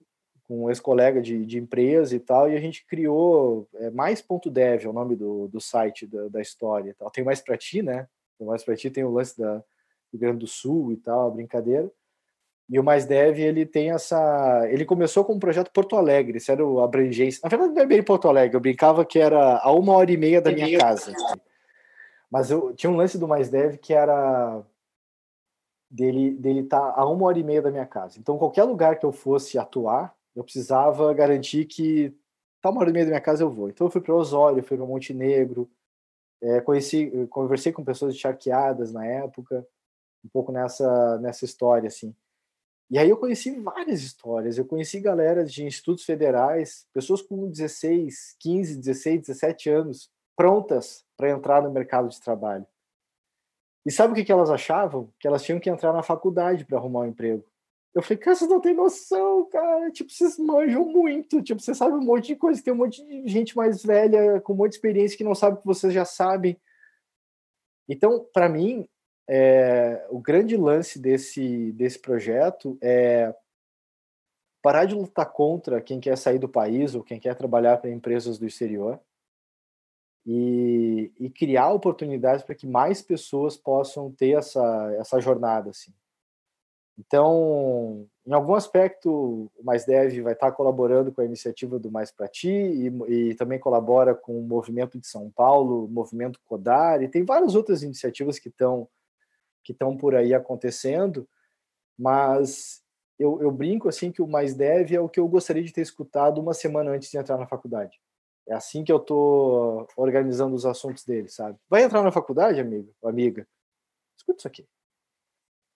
com um ex-colega de, de empresa e tal, e a gente criou é, mais.dev, é o nome do, do site da, da história. Tal. Tem mais para ti, né? Tem mais para ti, tem o lance da, do Rio Grande do Sul e tal, a brincadeira. E o Mais Dev, ele tem essa. Ele começou com um projeto Porto Alegre, isso era o abrangência. Na verdade, não é bem Porto Alegre, eu brincava que era a uma hora e meia da minha casa. Mas eu tinha um lance do Mais Dev que era dele dele tá a uma hora e meia da minha casa. Então, qualquer lugar que eu fosse atuar, eu precisava garantir que tá uma hora e meia da minha casa eu vou. Então eu fui para Osório, fui para Montenegro, é, conheci, conversei com pessoas charqueadas na época, um pouco nessa nessa história assim. E aí eu conheci várias histórias. Eu conheci galera de institutos federais, pessoas com 16, 15, 16, 17 anos, prontas para entrar no mercado de trabalho. E sabe o que, que elas achavam? Que elas tinham que entrar na faculdade para arrumar um emprego. Eu falei, cara, vocês não têm noção, cara. Tipo, vocês manjam muito. Tipo, você sabe um monte de coisa. Tem um monte de gente mais velha, com um monte de experiência, que não sabe o que vocês já sabem. Então, para mim, é, o grande lance desse, desse projeto é parar de lutar contra quem quer sair do país ou quem quer trabalhar para empresas do exterior e, e criar oportunidades para que mais pessoas possam ter essa, essa jornada. Assim. Então, em algum aspecto, o Mais Dev vai estar colaborando com a iniciativa do Mais para Ti e, e, também colabora com o movimento de São Paulo, o movimento Codar, e tem várias outras iniciativas que estão que estão por aí acontecendo, mas eu, eu, brinco assim que o Mais Dev é o que eu gostaria de ter escutado uma semana antes de entrar na faculdade. É assim que eu estou organizando os assuntos dele, sabe? Vai entrar na faculdade, amigo, amiga? Escuta isso aqui.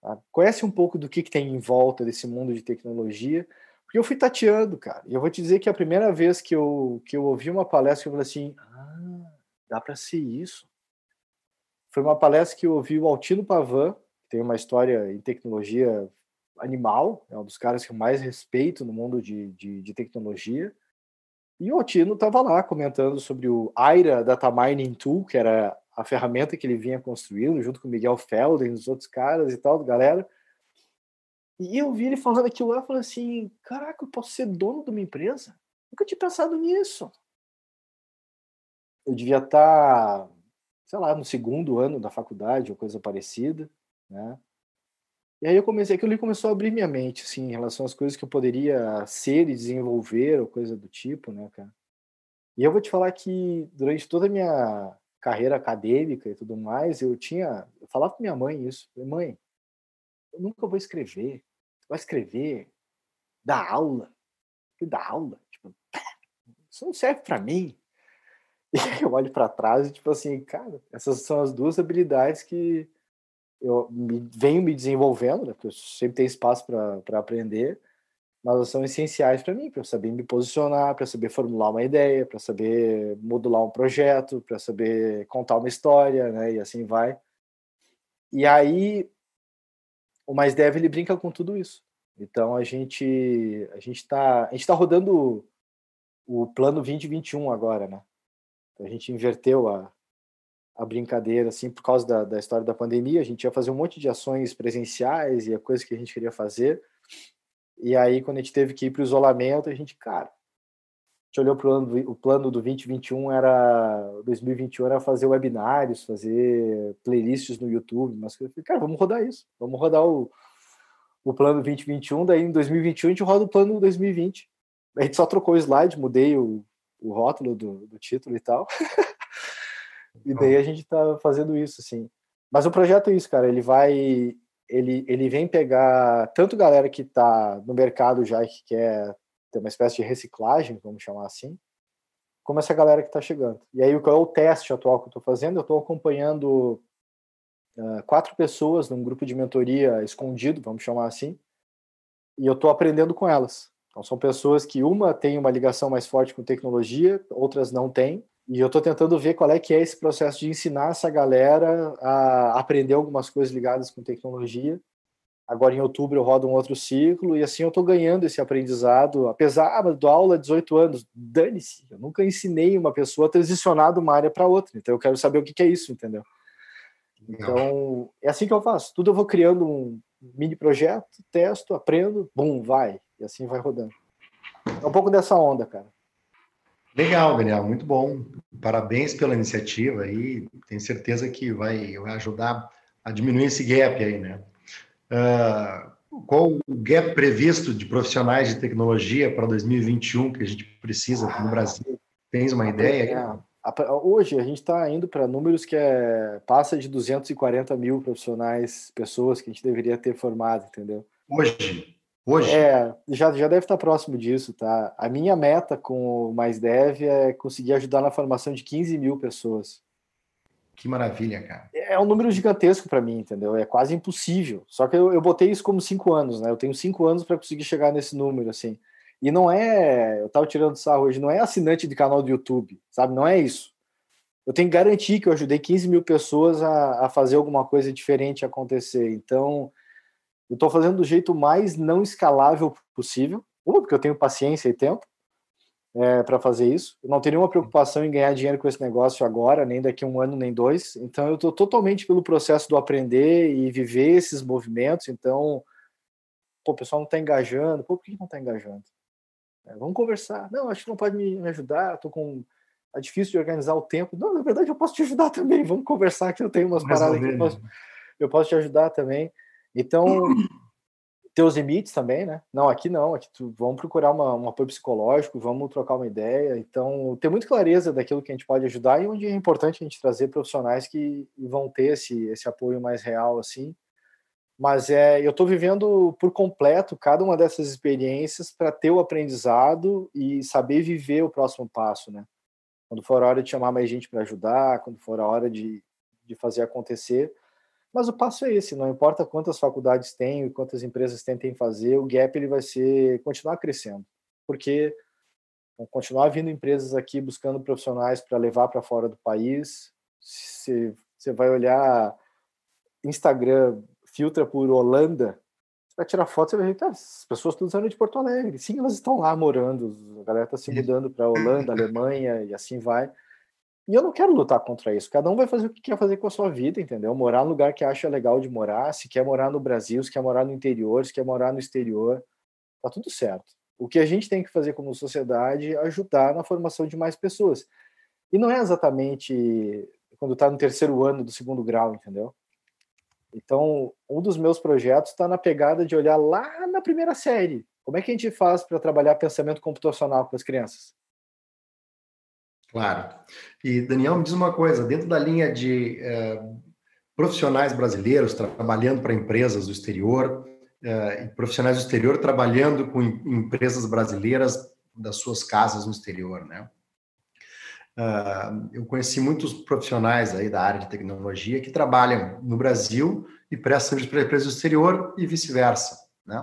Tá? Conhece um pouco do que, que tem em volta desse mundo de tecnologia, porque eu fui tateando, cara. E eu vou te dizer que a primeira vez que eu, que eu ouvi uma palestra, eu falei assim: ah, dá para ser isso. Foi uma palestra que eu ouvi o Altino Pavan, que tem uma história em tecnologia animal, é um dos caras que eu mais respeito no mundo de, de, de tecnologia. E o Altino estava lá comentando sobre o Aira Data Mining Tool, que era a ferramenta que ele vinha construindo, junto com o Miguel Felden, os outros caras e tal, galera. E eu vi ele falando aquilo lá e falei assim: caraca, eu posso ser dono de uma empresa? Nunca tinha pensado nisso. Eu devia estar, sei lá, no segundo ano da faculdade ou coisa parecida, né? E aí eu comecei, aquilo ali começou a abrir minha mente, assim, em relação às coisas que eu poderia ser e desenvolver ou coisa do tipo, né, cara? E eu vou te falar que durante toda a minha carreira acadêmica e tudo mais, eu tinha, eu falava com minha mãe isso, mãe, eu nunca vou escrever, vai escrever, dar aula, dar aula, tipo, isso não serve para mim. E eu olho para trás e tipo assim, cara, essas são as duas habilidades que eu me, venho me desenvolvendo, né, porque eu sempre tenho espaço para aprender, mas elas são essenciais para mim, para eu saber me posicionar, para saber formular uma ideia, para saber modular um projeto, para saber contar uma história, né, e assim vai. E aí o Mais Dev ele brinca com tudo isso. Então a gente a gente está a gente tá rodando o plano 2021 agora, né? A gente inverteu a, a brincadeira, assim, por causa da, da história da pandemia. A gente ia fazer um monte de ações presenciais e a coisa que a gente queria fazer. E aí, quando a gente teve que ir para o isolamento, a gente, cara, a gente olhou para o plano do 2021 era 2021 era fazer webinários, fazer playlists no YouTube, mas eu falei, cara, vamos rodar isso, vamos rodar o, o plano 2021, daí em 2021 a gente roda o plano 2020. A gente só trocou o slide, mudei o, o rótulo do, do título e tal. e daí a gente está fazendo isso, assim. Mas o projeto é isso, cara, ele vai ele, ele vem pegar tanto galera que está no mercado já e que quer ter uma espécie de reciclagem, vamos chamar assim, como essa galera que está chegando. E aí, qual é o teste atual que eu estou fazendo? Eu estou acompanhando uh, quatro pessoas num grupo de mentoria escondido, vamos chamar assim, e eu estou aprendendo com elas. Então, são pessoas que uma tem uma ligação mais forte com tecnologia, outras não têm, e eu estou tentando ver qual é que é esse processo de ensinar essa galera a aprender algumas coisas ligadas com tecnologia. Agora em outubro eu rodo um outro ciclo e assim eu estou ganhando esse aprendizado, apesar ah, do aula há 18 anos, dane-se, eu nunca ensinei uma pessoa a transicionar de uma área para outra, então eu quero saber o que, que é isso, entendeu? Então, é assim que eu faço. Tudo eu vou criando um mini projeto, testo, aprendo, bum, vai. E assim vai rodando. É um pouco dessa onda, cara. Legal, Daniel, muito bom. Parabéns pela iniciativa e tenho certeza que vai, vai ajudar a diminuir esse gap aí, né? Uh, qual o gap previsto de profissionais de tecnologia para 2021 que a gente precisa no Brasil? Tens uma ideia? É, hoje a gente está indo para números que é, passa de 240 mil profissionais, pessoas que a gente deveria ter formado, entendeu? Hoje? Hoje? É, já, já deve estar próximo disso, tá? A minha meta com o Mais Dev é conseguir ajudar na formação de 15 mil pessoas. Que maravilha, cara. É um número gigantesco para mim, entendeu? É quase impossível. Só que eu, eu botei isso como cinco anos, né? Eu tenho cinco anos para conseguir chegar nesse número, assim. E não é. Eu tava tirando sarro hoje, não é assinante de canal do YouTube, sabe? Não é isso. Eu tenho que garantir que eu ajudei 15 mil pessoas a, a fazer alguma coisa diferente acontecer. Então, eu estou fazendo do jeito mais não escalável possível. Uma, porque eu tenho paciência e tempo é, para fazer isso. Eu não tenho nenhuma preocupação em ganhar dinheiro com esse negócio agora, nem daqui a um ano, nem dois. Então, eu estou totalmente pelo processo do aprender e viver esses movimentos. Então, pô, o pessoal não está engajando. Pô, por que não está engajando? É, vamos conversar. Não, acho que não pode me ajudar. Estou com é difícil de organizar o tempo. Não, na verdade, eu posso te ajudar também. Vamos conversar que eu tenho umas paradas que eu posso, eu posso te ajudar também. Então, ter os limites também, né? Não, aqui não, aqui tu, vamos procurar uma, um apoio psicológico, vamos trocar uma ideia. Então, ter muito clareza daquilo que a gente pode ajudar e onde é importante a gente trazer profissionais que vão ter esse, esse apoio mais real, assim. Mas é, eu estou vivendo por completo cada uma dessas experiências para ter o aprendizado e saber viver o próximo passo, né? Quando for a hora de chamar mais gente para ajudar, quando for a hora de, de fazer acontecer, mas o passo é esse, não importa quantas faculdades tem e quantas empresas tentem fazer, o gap ele vai ser continuar crescendo, porque vão continuar vindo empresas aqui buscando profissionais para levar para fora do país. Você, você vai olhar Instagram, filtra por Holanda, você vai tirar foto, você vai ver, tá, as pessoas todas são de Porto Alegre. Sim, elas estão lá morando, a galera está se mudando para Holanda, Alemanha e assim vai. E eu não quero lutar contra isso. Cada um vai fazer o que quer fazer com a sua vida, entendeu? Morar no lugar que acha legal de morar, se quer morar no Brasil, se quer morar no interior, se quer morar no exterior, tá tudo certo. O que a gente tem que fazer como sociedade é ajudar na formação de mais pessoas. E não é exatamente quando está no terceiro ano do segundo grau, entendeu? Então, um dos meus projetos está na pegada de olhar lá na primeira série. Como é que a gente faz para trabalhar pensamento computacional com as crianças? Claro. E, Daniel, me diz uma coisa: dentro da linha de eh, profissionais brasileiros trabalhando para empresas do exterior, eh, profissionais do exterior trabalhando com empresas brasileiras das suas casas no exterior, né? Uh, eu conheci muitos profissionais aí da área de tecnologia que trabalham no Brasil e prestam para empresas do exterior e vice-versa, né?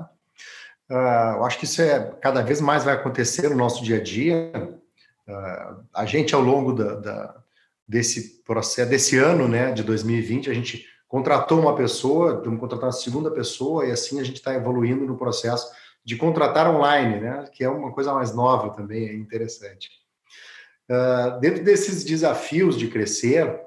Uh, eu acho que isso é cada vez mais vai acontecer no nosso dia a dia. Uh, a gente, ao longo da, da, desse processo, desse ano, né, de 2020, a gente contratou uma pessoa, vamos contratar uma segunda pessoa, e assim a gente está evoluindo no processo de contratar online, né, que é uma coisa mais nova também, é interessante. Uh, dentro desses desafios de crescer,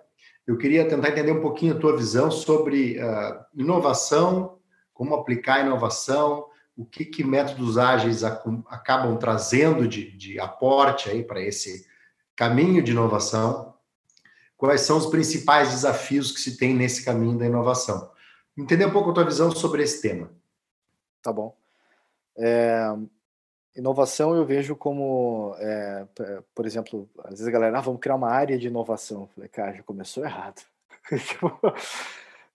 eu queria tentar entender um pouquinho a tua visão sobre uh, inovação, como aplicar a inovação, o que, que métodos ágeis acabam trazendo de, de aporte aí para esse caminho de inovação, quais são os principais desafios que se tem nesse caminho da inovação. Entender um pouco a tua visão sobre esse tema. Tá bom. É, inovação eu vejo como, é, por exemplo, às vezes a galera, ah, vamos criar uma área de inovação. Eu falei, cara, já começou errado. Tipo,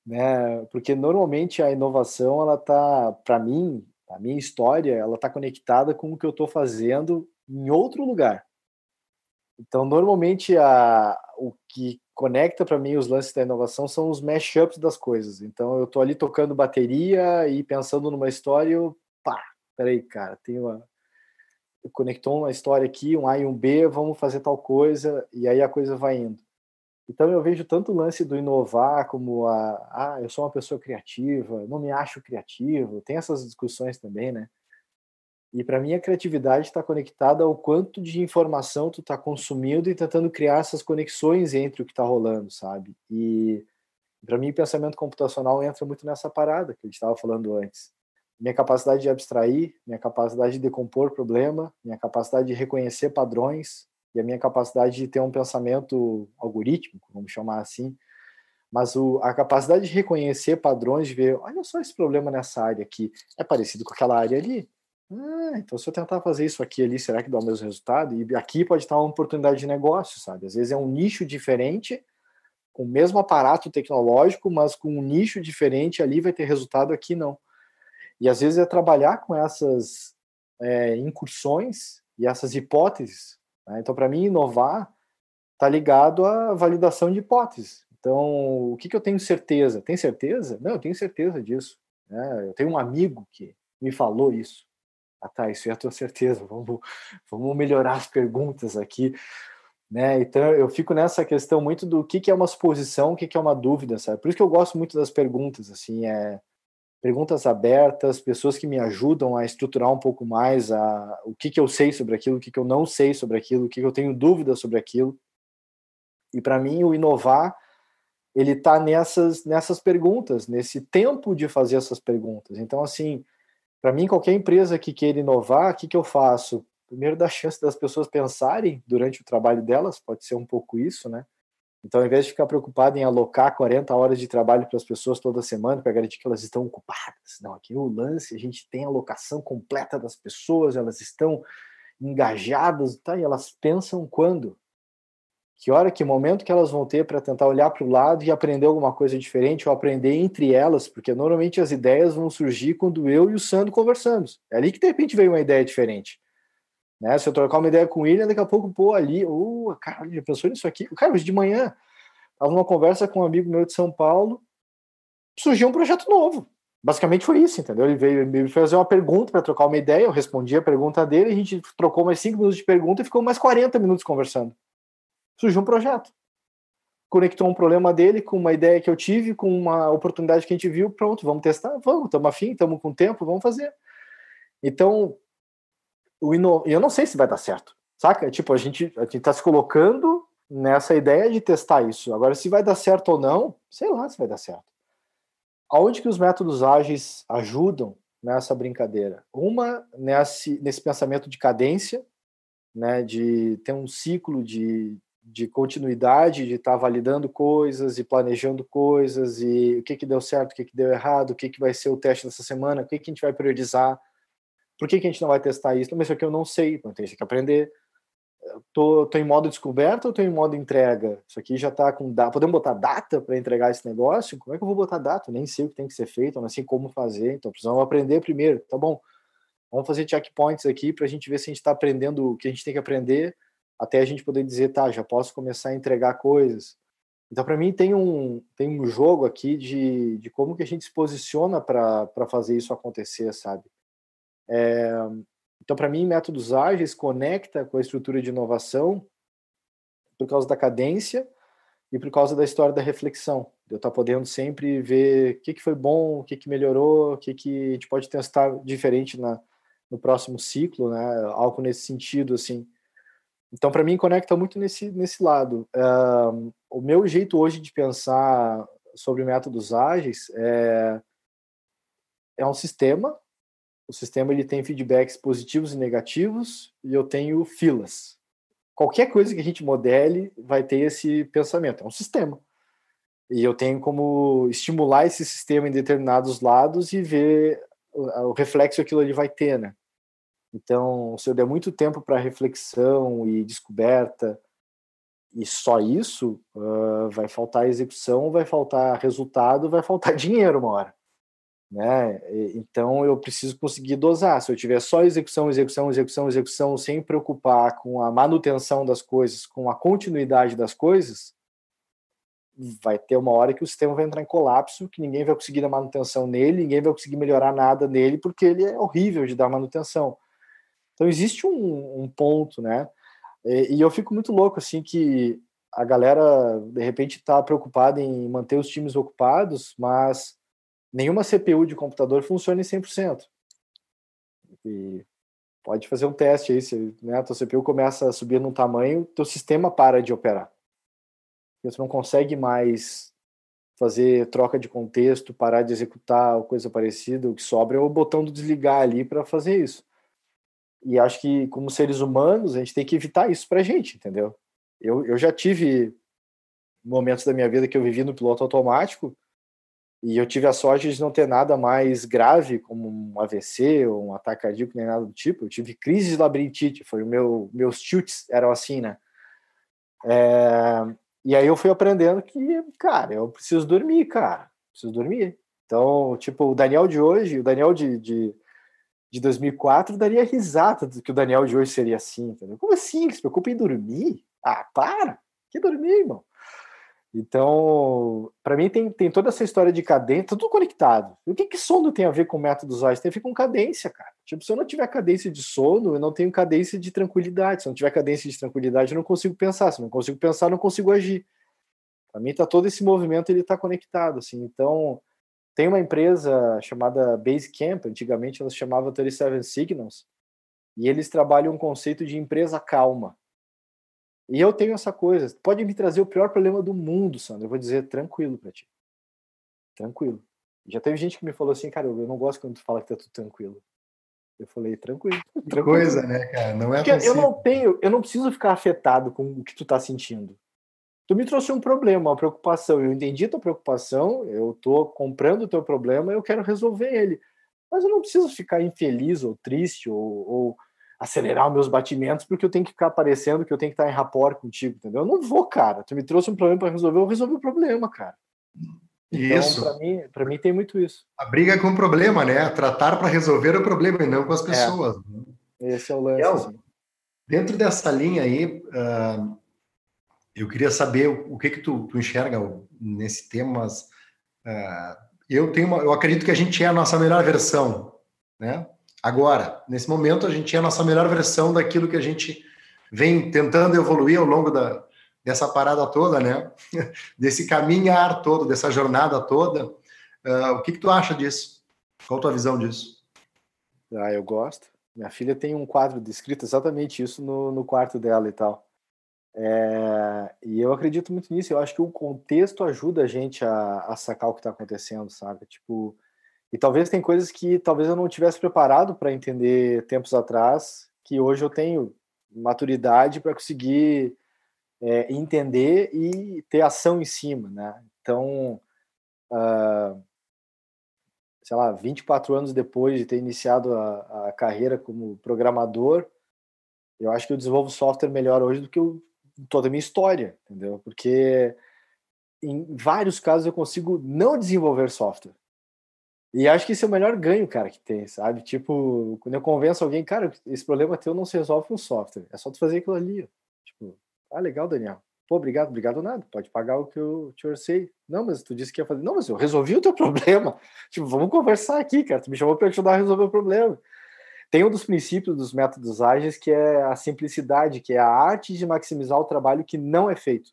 né? Porque normalmente a inovação, ela tá, para mim, a minha história, ela está conectada com o que eu estou fazendo em outro lugar. Então, normalmente, a, o que conecta para mim os lances da inovação são os mashups das coisas. Então, eu estou ali tocando bateria e pensando numa história, eu, pá, peraí, cara, tem uma... Conectou uma história aqui, um A e um B, vamos fazer tal coisa, e aí a coisa vai indo. Então eu vejo tanto o lance do inovar como a, ah, eu sou uma pessoa criativa, não me acho criativo, tem essas discussões também, né? E para mim a criatividade está conectada ao quanto de informação tu está consumindo e tentando criar essas conexões entre o que está rolando, sabe? E para mim pensamento computacional entra muito nessa parada que a gente estava falando antes. Minha capacidade de abstrair, minha capacidade de decompor problema, minha capacidade de reconhecer padrões, e a minha capacidade de ter um pensamento algorítmico, vamos chamar assim, mas o, a capacidade de reconhecer padrões, de ver, olha só esse problema nessa área aqui, é parecido com aquela área ali. Ah, então se eu tentar fazer isso aqui ali, será que dá o mesmo resultado? E aqui pode estar uma oportunidade de negócio, sabe? Às vezes é um nicho diferente, com o mesmo aparato tecnológico, mas com um nicho diferente ali vai ter resultado, aqui não. E às vezes é trabalhar com essas é, incursões e essas hipóteses né? Então, para mim, inovar está ligado à validação de hipóteses. Então, o que, que eu tenho certeza? Tem certeza? Não, eu tenho certeza disso. Né? Eu tenho um amigo que me falou isso. Ah, tá, isso é a tua certeza. Vamos, vamos melhorar as perguntas aqui. Né? Então, eu fico nessa questão muito do que, que é uma suposição, o que, que é uma dúvida, sabe? Por isso que eu gosto muito das perguntas, assim, é perguntas abertas, pessoas que me ajudam a estruturar um pouco mais a, o que, que eu sei sobre aquilo, o que, que eu não sei sobre aquilo, o que, que eu tenho dúvida sobre aquilo. E para mim, o inovar, ele está nessas, nessas perguntas, nesse tempo de fazer essas perguntas. Então, assim, para mim, qualquer empresa que queira inovar, o que, que eu faço? Primeiro, dá chance das pessoas pensarem durante o trabalho delas, pode ser um pouco isso, né? Então, ao invés de ficar preocupado em alocar 40 horas de trabalho para as pessoas toda semana para garantir que elas estão ocupadas, não, aqui no lance a gente tem a alocação completa das pessoas, elas estão engajadas, tá? E elas pensam quando? Que hora, que momento que elas vão ter para tentar olhar para o lado e aprender alguma coisa diferente ou aprender entre elas, porque normalmente as ideias vão surgir quando eu e o Sandro conversamos. É ali que de repente veio uma ideia diferente. Né? Se eu trocar uma ideia com o William, daqui a pouco, pô, ali, oh, cara, já pensou nisso aqui? Cara, hoje de manhã, tava numa conversa com um amigo meu de São Paulo, surgiu um projeto novo. Basicamente foi isso, entendeu? Ele veio me fazer uma pergunta para trocar uma ideia, eu respondi a pergunta dele, a gente trocou mais cinco minutos de pergunta e ficou mais 40 minutos conversando. Surgiu um projeto. Conectou um problema dele com uma ideia que eu tive, com uma oportunidade que a gente viu, pronto, vamos testar, vamos, estamos afim, estamos com tempo, vamos fazer. Então, o ino... eu não sei se vai dar certo, saca? Tipo, a gente, a gente tá se colocando nessa ideia de testar isso. Agora, se vai dar certo ou não, sei lá se vai dar certo. Aonde que os métodos ágeis ajudam nessa brincadeira? Uma, nesse, nesse pensamento de cadência, né, de ter um ciclo de, de continuidade, de estar tá validando coisas e planejando coisas e o que que deu certo, o que que deu errado, o que que vai ser o teste dessa semana, o que que a gente vai priorizar, por que que a gente não vai testar isso? Mas isso aqui eu não sei, então tem que aprender. Tô, tô em modo descoberta ou tô em modo entrega? Isso aqui já tá com data. Podemos botar data para entregar esse negócio? Como é que eu vou botar data? Nem sei o que tem que ser feito, não sei como fazer. Então precisamos aprender primeiro. Tá bom. Vamos fazer checkpoints aqui para a gente ver se a gente está aprendendo o que a gente tem que aprender até a gente poder dizer, tá, já posso começar a entregar coisas. Então, para mim, tem um, tem um jogo aqui de, de como que a gente se posiciona para fazer isso acontecer, sabe? É, então, para mim, métodos ágeis conecta com a estrutura de inovação por causa da cadência e por causa da história da reflexão. Eu estar tá podendo sempre ver o que, que foi bom, o que, que melhorou, o que, que a gente pode testar diferente na, no próximo ciclo, né? Algo nesse sentido, assim. Então, para mim, conecta muito nesse, nesse lado. Uh, o meu jeito hoje de pensar sobre métodos ágeis é, é um sistema. O sistema ele tem feedbacks positivos e negativos, e eu tenho filas. Qualquer coisa que a gente modele vai ter esse pensamento. É um sistema. E eu tenho como estimular esse sistema em determinados lados e ver o reflexo que aquilo ali vai ter, né? Então, se eu der muito tempo para reflexão e descoberta, e só isso, uh, vai faltar execução, vai faltar resultado, vai faltar dinheiro uma hora. Né? Então, eu preciso conseguir dosar. Se eu tiver só execução, execução, execução, execução, sem preocupar com a manutenção das coisas, com a continuidade das coisas, vai ter uma hora que o sistema vai entrar em colapso, que ninguém vai conseguir dar manutenção nele, ninguém vai conseguir melhorar nada nele, porque ele é horrível de dar manutenção. Então existe um, um ponto, né? E, e, eu fico muito louco assim que a galera de repente está preocupada em manter os times ocupados, mas nenhuma CPU de computador funciona em 100%. E pode fazer um teste aí, se né, a tua CPU começa a subir num tamanho, teu sistema para de operar. Você não consegue mais fazer troca de contexto, parar de executar ou coisa parecida, o que sobra é o botão do desligar ali para fazer isso. E acho que, como seres humanos, a gente tem que evitar isso pra gente, entendeu? Eu, eu já tive momentos da minha vida que eu vivi no piloto automático e eu tive a sorte de não ter nada mais grave, como um AVC ou um ataque cardíaco, nem nada do tipo. Eu tive crise de labirintite, foi o meu, meus tilts eram assim, né? É, e aí eu fui aprendendo que, cara, eu preciso dormir, cara, preciso dormir. Então, tipo, o Daniel de hoje, o Daniel de, de de 2004 daria risada do que o Daniel de hoje seria assim, entendeu? Como assim? Ele se preocupa em dormir? Ah, para! Que dormir, irmão? Então, para mim tem, tem toda essa história de cadência, tudo conectado. E o que que sono tem a ver com métodos ágeis? Tem a ver com cadência, cara. Tipo, se eu não tiver cadência de sono, eu não tenho cadência de tranquilidade. Se eu não tiver cadência de tranquilidade, eu não consigo pensar. Se eu não consigo pensar, eu não consigo agir. Para mim tá todo esse movimento ele tá conectado, assim. Então, tem uma empresa chamada Basecamp, antigamente ela se chamava 37 Signals, e eles trabalham um conceito de empresa calma. E eu tenho essa coisa. Pode me trazer o pior problema do mundo, Sandro. Eu vou dizer tranquilo para ti. Tranquilo. Já teve gente que me falou assim, cara, eu não gosto quando tu fala que tá tudo tranquilo. Eu falei, tranquilo. tranquilo. Coisa, né, cara? Não é Porque eu não tenho, eu não preciso ficar afetado com o que tu tá sentindo tu me trouxe um problema, uma preocupação. Eu entendi a tua preocupação, eu estou comprando o teu problema, eu quero resolver ele. Mas eu não preciso ficar infeliz ou triste ou, ou acelerar os meus batimentos porque eu tenho que ficar aparecendo que eu tenho que estar em rapport contigo, entendeu? Eu não vou, cara. Tu me trouxe um problema para resolver, eu resolvi o problema, cara. Então, isso. Para mim, para mim tem muito isso. A briga é com o problema, né? Tratar para resolver o problema e não com as é. pessoas. É. Esse é o lance. assim. Dentro dessa linha aí, uh, eu queria saber o, que que tu, tu enxerga nesse tema, mas uh, eu tenho uma, eu acredito que a gente é a nossa melhor versão, né? Agora, nesse momento, a gente é a nossa melhor versão daquilo que a gente vem tentando evoluir ao longo da, dessa parada toda, né? Desse caminhar todo, dessa jornada toda. Uh, o que, que tu acha disso? Qual a tua visão disso? Ah, eu gosto. Minha filha tem um quadro descrito exatamente isso no, no quarto dela e tal. É, e eu acredito muito nisso. Eu acho que o contexto ajuda a gente a, a sacar o que está acontecendo, sabe? Tipo, e talvez tem coisas que talvez eu não tivesse preparado para entender tempos atrás, que hoje eu tenho maturidade para conseguir é, entender e ter ação em cima, né? Então, uh, sei lá, 24 anos depois de ter iniciado a, a carreira como programador, eu acho que eu desenvolvo software melhor hoje do que eu, toda a minha história, entendeu? Porque em vários casos eu consigo não desenvolver software. E acho que esse é o melhor ganho, cara, que tem, sabe? Tipo, quando eu convenço alguém, cara, esse problema teu não se resolve com software. É só tu fazer aquilo ali. Tipo, ah, legal, Daniel. Pô, obrigado, obrigado nada. Pode pagar o que eu te orcei. Não, mas tu disse que ia fazer. Não, mas eu resolvi o teu problema. Tipo, vamos conversar aqui, cara. Tu me chamou para ajudar a resolver o problema. Tem um dos princípios dos métodos ágeis que é a simplicidade, que é a arte de maximizar o trabalho que não é feito.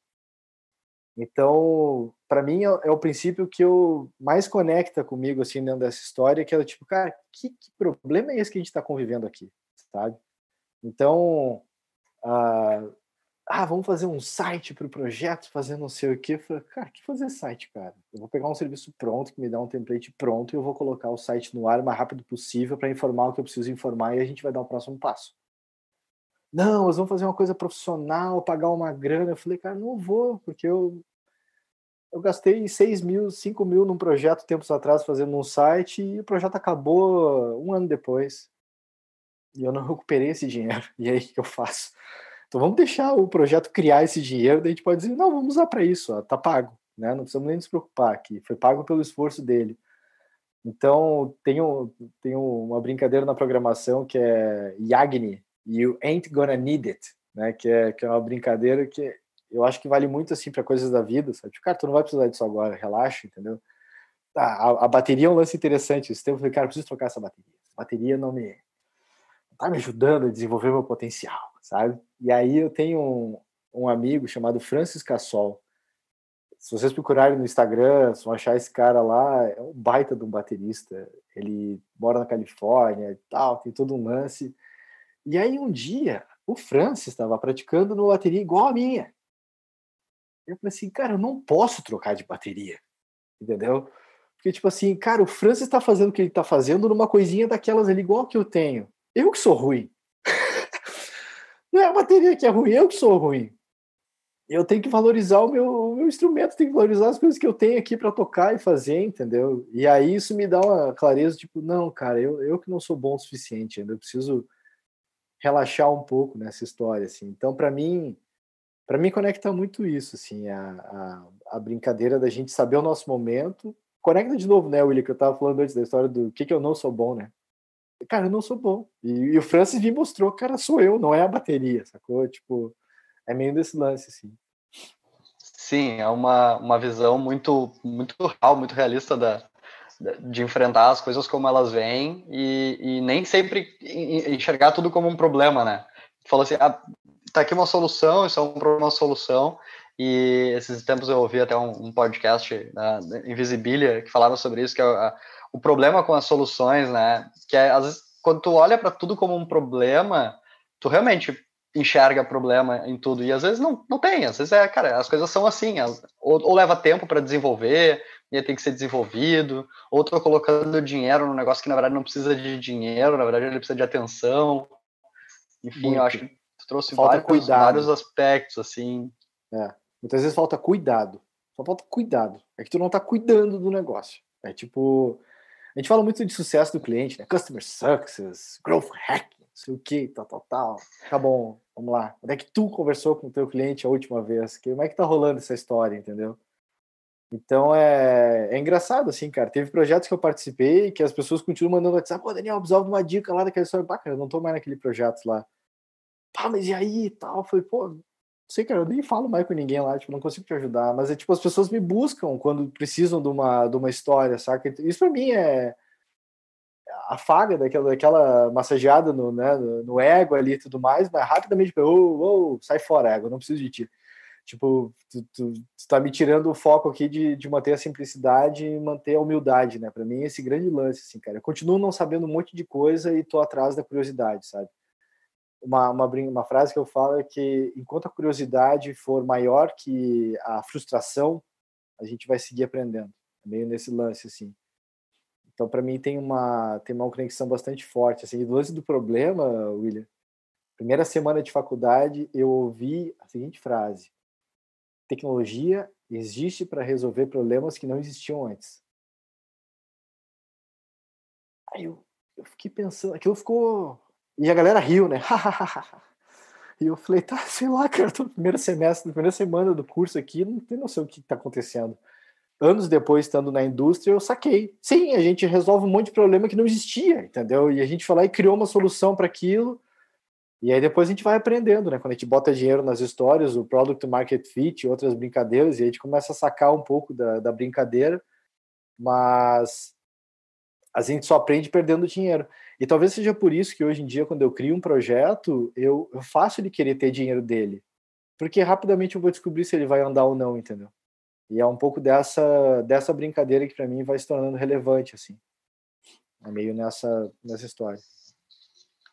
Então, para mim é, é, o princípio que eu mais conecta comigo assim dentro dessa história, que é tipo, cara, que, que problema é esse que a gente está convivendo aqui, sabe? Então, uh, ah, vamos fazer um site para o projeto, fazer não sei o quê. Eu falei, cara, que fazer site, cara? Eu vou pegar um serviço pronto, que me dá um template pronto, e eu vou colocar o site no ar o mais rápido possível para informar o que eu preciso informar e a gente vai dar o próximo passo. Não, nós vamos fazer uma coisa profissional, pagar uma grana. Eu falei, cara, não vou, porque eu, eu gastei 6 mil, 5 mil num projeto tempos atrás fazendo um site e o projeto acabou um ano depois. E eu não recuperei esse dinheiro. E aí, o que eu faço? Então vamos deixar o projeto criar esse dinheiro, daí a gente pode dizer, não, vamos usar para isso, ó, tá pago, né? Não precisamos nem nos preocupar aqui, foi pago pelo esforço dele. Então tem, um, tem uma brincadeira na programação que é Yagni, You Ain't Gonna Need It, né? Que é, que é uma brincadeira que eu acho que vale muito assim para coisas da vida, sabe? Tipo, cara, tu não vai precisar disso agora, relaxa, entendeu? Ah, a, a, bateria é um lance interessante. Esse tempo eu falei, cara, preciso trocar essa bateria. A bateria não me tá me ajudando a desenvolver meu potencial, sabe? E aí eu tenho um, um amigo chamado Francis Cassol. Se vocês procurarem no Instagram, vão achar esse cara lá, é um baita de um baterista. Ele mora na Califórnia e tal, tem todo um lance. E aí um dia, o Francis estava praticando numa bateria igual a minha. Eu falei assim, cara, eu não posso trocar de bateria, entendeu? Porque, tipo assim, cara, o Francis está fazendo o que ele está fazendo numa coisinha daquelas ali, igual que eu tenho. Eu que sou ruim. Não é a bateria que é ruim, eu que sou ruim. Eu tenho que valorizar o meu, o meu instrumento, tenho que valorizar as coisas que eu tenho aqui para tocar e fazer, entendeu? E aí isso me dá uma clareza, tipo, não, cara, eu, eu que não sou bom o suficiente ainda, eu preciso relaxar um pouco nessa história, assim. Então, para mim, para mim conecta muito isso, assim, a, a, a, brincadeira da gente saber o nosso momento. Conecta de novo, né, William, que eu tava falando antes da história do que que eu não sou bom, né? cara, eu não sou bom. E, e, o Francis me mostrou, cara, sou eu, não é a bateria, sacou? Tipo, é meio desse lance, assim. Sim, é uma, uma visão muito, muito real, muito realista da, de enfrentar as coisas como elas vêm e, e nem sempre enxergar tudo como um problema, né? Falou assim, ah, tá aqui uma solução, isso é um problema, solução, e esses tempos eu ouvi até um, um podcast da Invisibilia que falava sobre isso, que é a, o problema com as soluções, né? Que é, às vezes, quando tu olha para tudo como um problema, tu realmente enxerga problema em tudo. E às vezes não, não tem, às vezes é, cara, as coisas são assim, ou, ou leva tempo para desenvolver, e tem que ser desenvolvido, ou tô colocando dinheiro num negócio que na verdade não precisa de dinheiro, na verdade ele precisa de atenção. Enfim, Muito. eu acho que trouxe falta vários, vários aspectos, assim. É. Muitas vezes falta cuidado. Só falta cuidado. É que tu não tá cuidando do negócio. É tipo, a gente fala muito de sucesso do cliente, né? Customer success, growth hacking, não sei o que, tal, tal, tal. Tá bom, vamos lá. Onde é que tu conversou com o teu cliente a última vez? Como é que tá rolando essa história, entendeu? Então é, é engraçado, assim, cara. Teve projetos que eu participei que as pessoas continuam mandando WhatsApp, pô, Daniel, precisava de uma dica lá daquela história. Pá, cara, eu não tô mais naquele projeto lá. Pá, mas e aí e tal? Foi, pô, sei, cara, eu nem falo mais com ninguém lá, tipo, não consigo te ajudar, mas é tipo, as pessoas me buscam quando precisam de uma, de uma história, saca? Isso para mim é afaga daquela, daquela massageada no, né, no ego ali e tudo mais, mas rapidamente, oh, oh, sai fora, ego, não preciso de ti. Tipo, tu, tu, tu tá me tirando o foco aqui de, de manter a simplicidade e manter a humildade, né? Para mim, esse grande lance, assim, cara. Eu continuo não sabendo um monte de coisa e tô atrás da curiosidade, sabe? Uma, uma, uma frase que eu falo é que enquanto a curiosidade for maior que a frustração, a gente vai seguir aprendendo. É meio nesse lance, assim. Então, para mim, tem uma, tem uma conexão bastante forte. Assim, do lance do problema, William, primeira semana de faculdade, eu ouvi a seguinte frase: tecnologia existe para resolver problemas que não existiam antes. Aí eu, eu fiquei pensando, aquilo ficou. E a galera riu, né? e eu falei, tá, sei lá, cara, tô no primeiro semestre, na primeira semana do curso aqui, não tem noção o que tá acontecendo. Anos depois, estando na indústria, eu saquei. Sim, a gente resolve um monte de problema que não existia, entendeu? E a gente foi lá e criou uma solução para aquilo e aí depois a gente vai aprendendo, né? Quando a gente bota dinheiro nas histórias, o product market fit, outras brincadeiras, e a gente começa a sacar um pouco da, da brincadeira, mas a gente só aprende perdendo dinheiro. E talvez seja por isso que hoje em dia, quando eu crio um projeto, eu, eu faço ele querer ter dinheiro dele. Porque rapidamente eu vou descobrir se ele vai andar ou não, entendeu? E é um pouco dessa, dessa brincadeira que para mim vai se tornando relevante, assim. É meio nessa, nessa história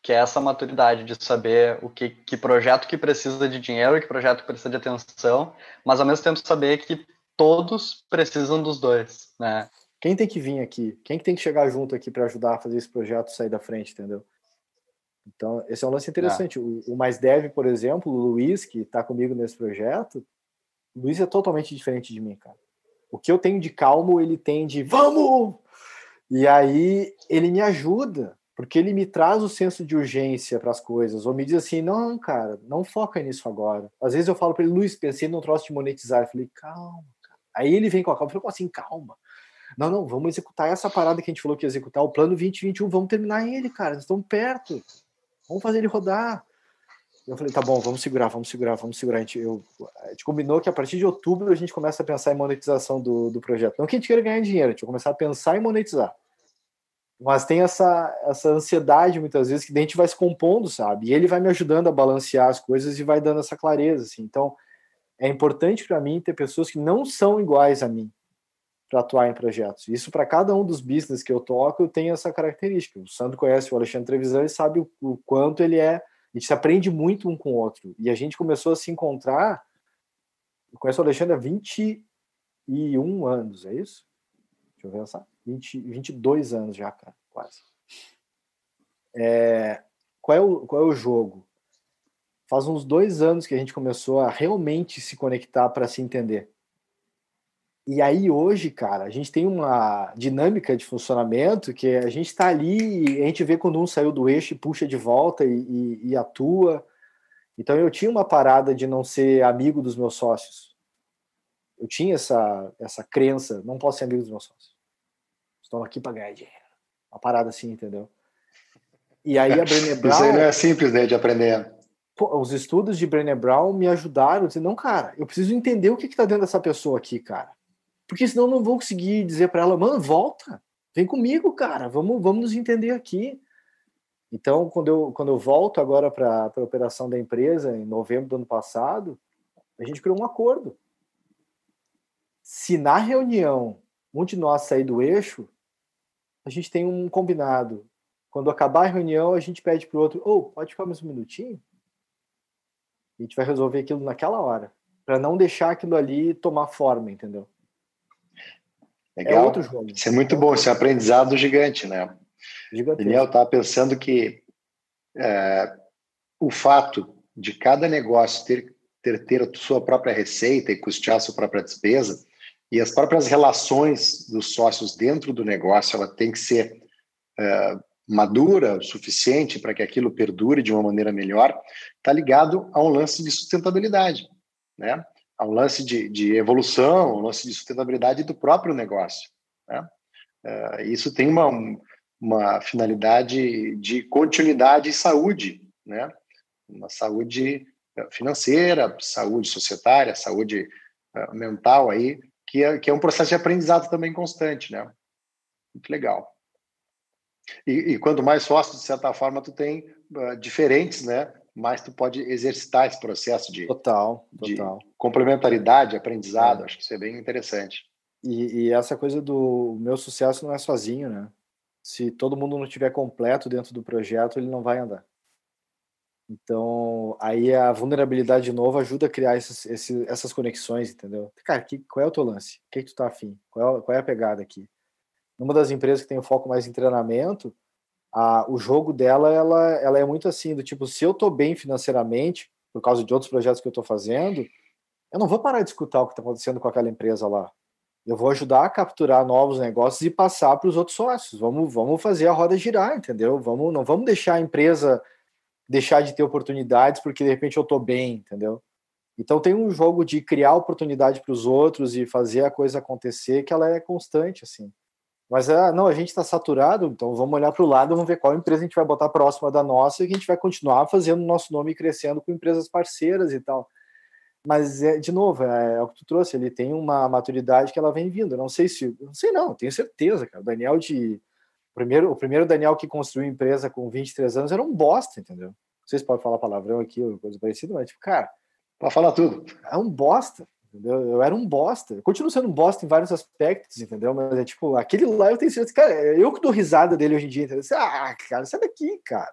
que é essa maturidade de saber o que, que projeto que precisa de dinheiro, que projeto que precisa de atenção, mas ao mesmo tempo saber que todos precisam dos dois, né? Quem tem que vir aqui? Quem que tem que chegar junto aqui para ajudar a fazer esse projeto sair da frente, entendeu? Então, esse é um lance interessante. É. O, o, Mais Dev, por exemplo, o Luiz, que está comigo nesse projeto, o Luiz é totalmente diferente de mim, cara. O que eu tenho de calmo, ele tem de vamos! E aí ele me ajuda porque ele me traz o senso de urgência para as coisas, ou me diz assim, não, cara, não foca nisso agora. Às vezes eu falo para ele, Luiz, pensei num troço de monetizar. Eu falei, calma, cara. Aí ele vem com a calma, eu falei, assim, calma. Não, não, vamos executar essa parada que a gente falou que ia executar, o plano 2021, vamos terminar ele, cara, nós estamos perto. Vamos fazer ele rodar. Eu falei, tá bom, vamos segurar, vamos segurar, vamos segurar. A gente, eu, a gente combinou que a partir de outubro a gente começa a pensar em monetização do, do projeto. Não que a gente queira ganhar dinheiro, a gente vai começar a pensar em monetizar. Mas tem essa, essa ansiedade muitas vezes que a gente vai se compondo, sabe? E ele vai me ajudando a balancear as coisas e vai dando essa clareza, assim. Então, é importante para mim ter pessoas que não são iguais a mim para atuar em projetos. Isso para cada um dos business que eu toco, eu tenho essa característica. O Sandro conhece o Alexandre Trevisan e sabe o, o quanto ele é. A gente se aprende muito um com o outro. E a gente começou a se encontrar. Eu conheço o Alexandre há 21 anos, é isso? Deixa eu pensar. 20, 22 anos já, cara, quase. É, qual, é o, qual é o jogo? Faz uns dois anos que a gente começou a realmente se conectar para se entender. E aí hoje, cara, a gente tem uma dinâmica de funcionamento que a gente está ali, a gente vê quando um saiu do eixo e puxa de volta e, e, e, atua. Então eu tinha uma parada de não ser amigo dos meus sócios. Eu tinha essa, essa crença, não posso ser amigo dos meus sócios. Estou aqui para ganhar dinheiro. Uma parada assim, entendeu? E aí a Brené Brown... Isso aí não é simples, né, de aprender. Pô, os estudos de Brené Brown me ajudaram a dizer, não, cara, eu preciso entender o que está dentro dessa pessoa aqui, cara. Porque senão não vou conseguir dizer para ela, mano, volta, vem comigo, cara, vamos, vamos nos entender aqui. Então, quando eu, quando eu volto agora para a operação da empresa, em novembro do ano passado, a gente criou um acordo. Se na reunião um de nós sair do eixo, a gente tem um combinado. Quando acabar a reunião, a gente pede para o outro, ou oh, pode ficar mais um minutinho? A gente vai resolver aquilo naquela hora, para não deixar aquilo ali tomar forma, entendeu? É Legal. É outro jogo. Isso é muito bom, isso é um aprendizado gigante, né? Gigantesco. Daniel estava pensando que é, o fato de cada negócio ter, ter, ter a sua própria receita e custear a sua própria despesa e as próprias relações dos sócios dentro do negócio, ela tem que ser uh, madura o suficiente para que aquilo perdure de uma maneira melhor, está ligado a um lance de sustentabilidade, né? A um lance de, de evolução, um lance de sustentabilidade do próprio negócio. Né? Uh, isso tem uma, uma finalidade de continuidade e saúde, né? uma saúde financeira, saúde societária, saúde uh, mental aí, que é, que é um processo de aprendizado também constante, né? Muito legal. E, e quanto mais sócios, de certa forma, tu tem uh, diferentes, né? Mais tu pode exercitar esse processo de, total, total. de complementaridade, aprendizado. É. Acho que isso é bem interessante. E, e, essa coisa do meu sucesso não é sozinho, né? Se todo mundo não tiver completo dentro do projeto, ele não vai andar. Então, aí a vulnerabilidade de novo ajuda a criar esses, esses, essas conexões, entendeu? Cara, que, qual é o teu lance? O que, que tu tá afim? Qual é, qual é a pegada aqui? Numa das empresas que tem o foco mais em treinamento, a, o jogo dela ela, ela é muito assim, do tipo, se eu tô bem financeiramente, por causa de outros projetos que eu tô fazendo, eu não vou parar de escutar o que está acontecendo com aquela empresa lá. Eu vou ajudar a capturar novos negócios e passar para os outros sócios. Vamos, vamos fazer a roda girar, entendeu? Vamos, não vamos deixar a empresa deixar de ter oportunidades porque de repente eu estou bem, entendeu? Então tem um jogo de criar oportunidade para os outros e fazer a coisa acontecer que ela é constante, assim. Mas ah, não, a gente está saturado, então vamos olhar para o lado, vamos ver qual empresa a gente vai botar próxima da nossa e que a gente vai continuar fazendo o nosso nome crescendo com empresas parceiras e tal. Mas, é, de novo, é, é, o que tu trouxe, ele tem uma maturidade que ela vem vindo. não sei se. Não sei, não, tenho certeza, cara. O Daniel de. O primeiro, o primeiro Daniel que construiu empresa com 23 anos era um bosta, entendeu? Não sei se pode falar palavrão aqui ou coisa parecida, mas, tipo, cara. Pode falar tudo. É um bosta, entendeu? Eu era um bosta. Eu continuo sendo um bosta em vários aspectos, entendeu? Mas é tipo, aquele lá eu tenho certeza. Cara, eu que dou risada dele hoje em dia, entendeu? Ah, cara, sai daqui, cara.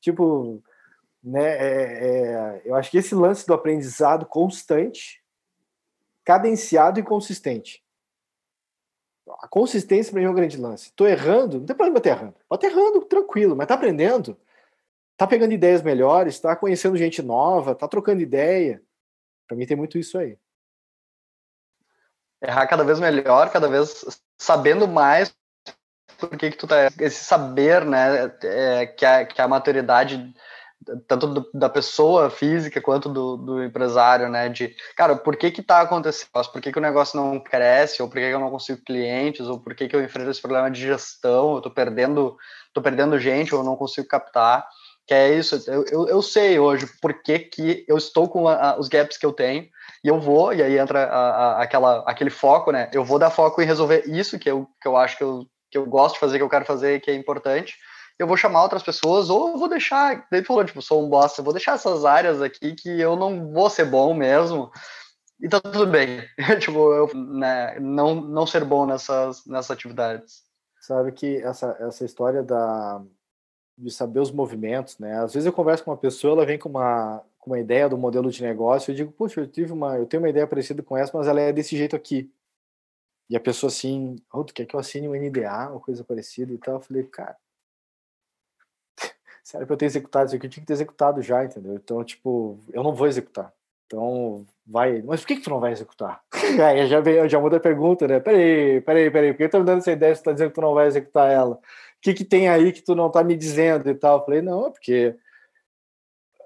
Tipo né? É, é, eu acho que esse lance do aprendizado constante, cadenciado e consistente. A consistência para mim é um grande lance. Estou errando, não tem problema estar errando. Pode errando, tranquilo, mas está aprendendo. Está pegando ideias melhores, está conhecendo gente nova, está trocando ideia. Para mim tem muito isso aí. Errar cada vez melhor, cada vez sabendo mais por que, que tu tá. Esse saber, né? É, que, a, que a maturidade tanto do, da pessoa física quanto do, do, empresário, né? De, cara, por que que tá acontecendo? Por que que o negócio não cresce? Ou por que, que eu não consigo clientes? Ou por que que eu enfrento esse problema de gestão? Eu tô perdendo, tô perdendo gente ou não consigo captar? Que é isso, eu, eu, eu sei hoje por que que eu estou com a, a, os gaps que eu tenho e eu vou, e aí entra a, aquela, aquele foco, né? Eu vou dar foco em resolver isso que eu, que eu acho que eu, que eu gosto de fazer, que eu quero fazer, que é importante, eu vou chamar outras pessoas, ou eu vou deixar, ele falou, tipo, sou um bosta, eu vou deixar essas áreas aqui que eu não vou ser bom mesmo, e tá tudo bem. tipo, eu né, não, não ser bom nessas, nessas atividades. Sabe que essa, essa história da, de saber os movimentos, né? Às vezes eu converso com uma pessoa, ela vem com uma, com uma ideia do modelo de negócio, eu digo, poxa, eu tive uma, eu tenho uma ideia parecida com essa, mas ela é desse jeito aqui. E a pessoa assim, oh, tu quer que eu assine um NDA ou coisa parecida e tal? Eu falei, cara, era pra eu ter executado isso aqui, eu tinha que ter executado já, entendeu? Então, tipo, eu não vou executar. Então, vai. Mas por que, que tu não vai executar? Aí já, já muda a pergunta, né? Peraí, peraí, peraí, por que tu tá me dando essa ideia tu tá dizendo que tu não vai executar ela? O que, que tem aí que tu não tá me dizendo e tal? Eu falei, não, é porque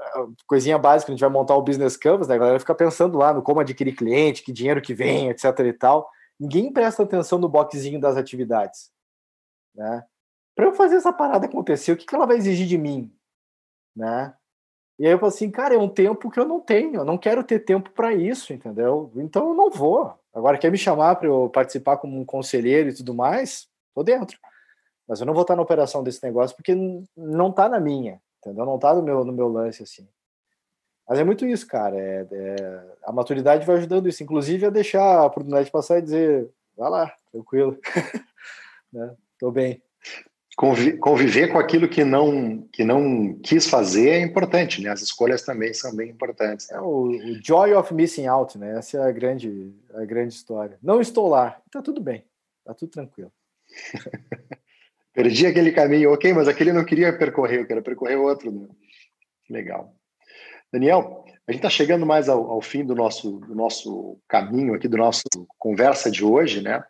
ah, coisinha básica, a gente vai montar o business canvas, né? A galera fica pensando lá no como adquirir cliente, que dinheiro que vem, etc e tal. Ninguém presta atenção no boxzinho das atividades, né? para eu fazer essa parada acontecer, o que, que ela vai exigir de mim? Né? E aí eu falo assim, cara, é um tempo que eu não tenho, eu não quero ter tempo para isso, entendeu? Então eu não vou. Agora quer me chamar para eu participar como um conselheiro e tudo mais? Tô dentro. Mas eu não vou estar na operação desse negócio porque não tá na minha, entendeu? Não tá no meu, no meu lance assim. Mas é muito isso, cara. É, é, a maturidade vai ajudando isso, inclusive a deixar a oportunidade passar e dizer, vai lá, tranquilo, né? Tô bem conviver com aquilo que não que não quis fazer é importante, né? As escolhas também são bem importantes. É o, o, joy of missing out, né? Essa é a grande a grande história. Não estou lá, tá tudo bem, tá tudo tranquilo. Perdi aquele caminho, ok, mas aquele não queria percorrer, eu quero percorrer outro. Né? Legal. Daniel, a gente está chegando mais ao, ao, fim do nosso, do nosso caminho aqui, do nosso conversa de hoje, né?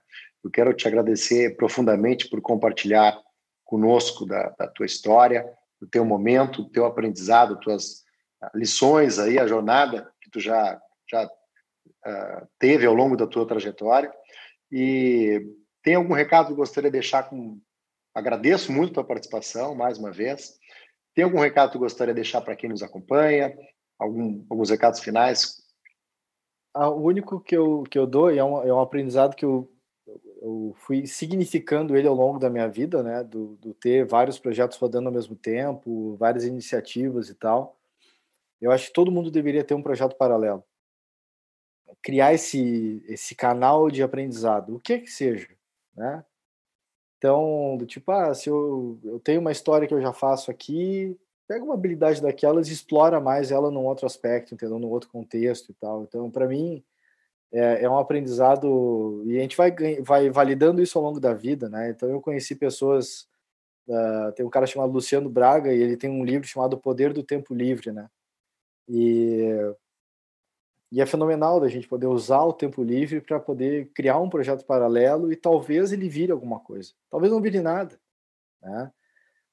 Eu quero te agradecer profundamente por compartilhar conosco da, da tua história, do teu momento, do teu aprendizado, tuas ah, lições aí, a jornada que tu já, já uh, teve ao longo da tua trajetória. E tem algum recado que gostaria de deixar com... Agradeço muito a tua participação, mais uma vez. Tem algum recado que gostaria de deixar para quem nos acompanha? Algum, alguns recados finais? Ah, o único que eu, que eu dou, e é um, é um aprendizado que eu eu fui significando ele ao longo da minha vida, né? Do, do, ter vários projetos rodando ao mesmo tempo, várias iniciativas e tal. Eu acho que todo mundo deveria ter um projeto paralelo. Criar esse, esse canal de aprendizado, o que é que seja, né? Então, do tipo, ah, se eu, eu tenho uma história que eu já faço aqui, pega uma habilidade daquelas e explora mais ela num outro aspecto, entendeu? Num outro contexto e tal. Então, para mim, é, é, um aprendizado e a gente vai, vai validando isso ao longo da vida, né? Então, eu conheci pessoas, uh, tem um cara chamado Luciano Braga e ele tem um livro chamado O Poder do Tempo Livre, né? E, e é fenomenal da gente poder usar o tempo livre para poder criar um projeto paralelo e talvez ele vire alguma coisa. Talvez não vire nada, né?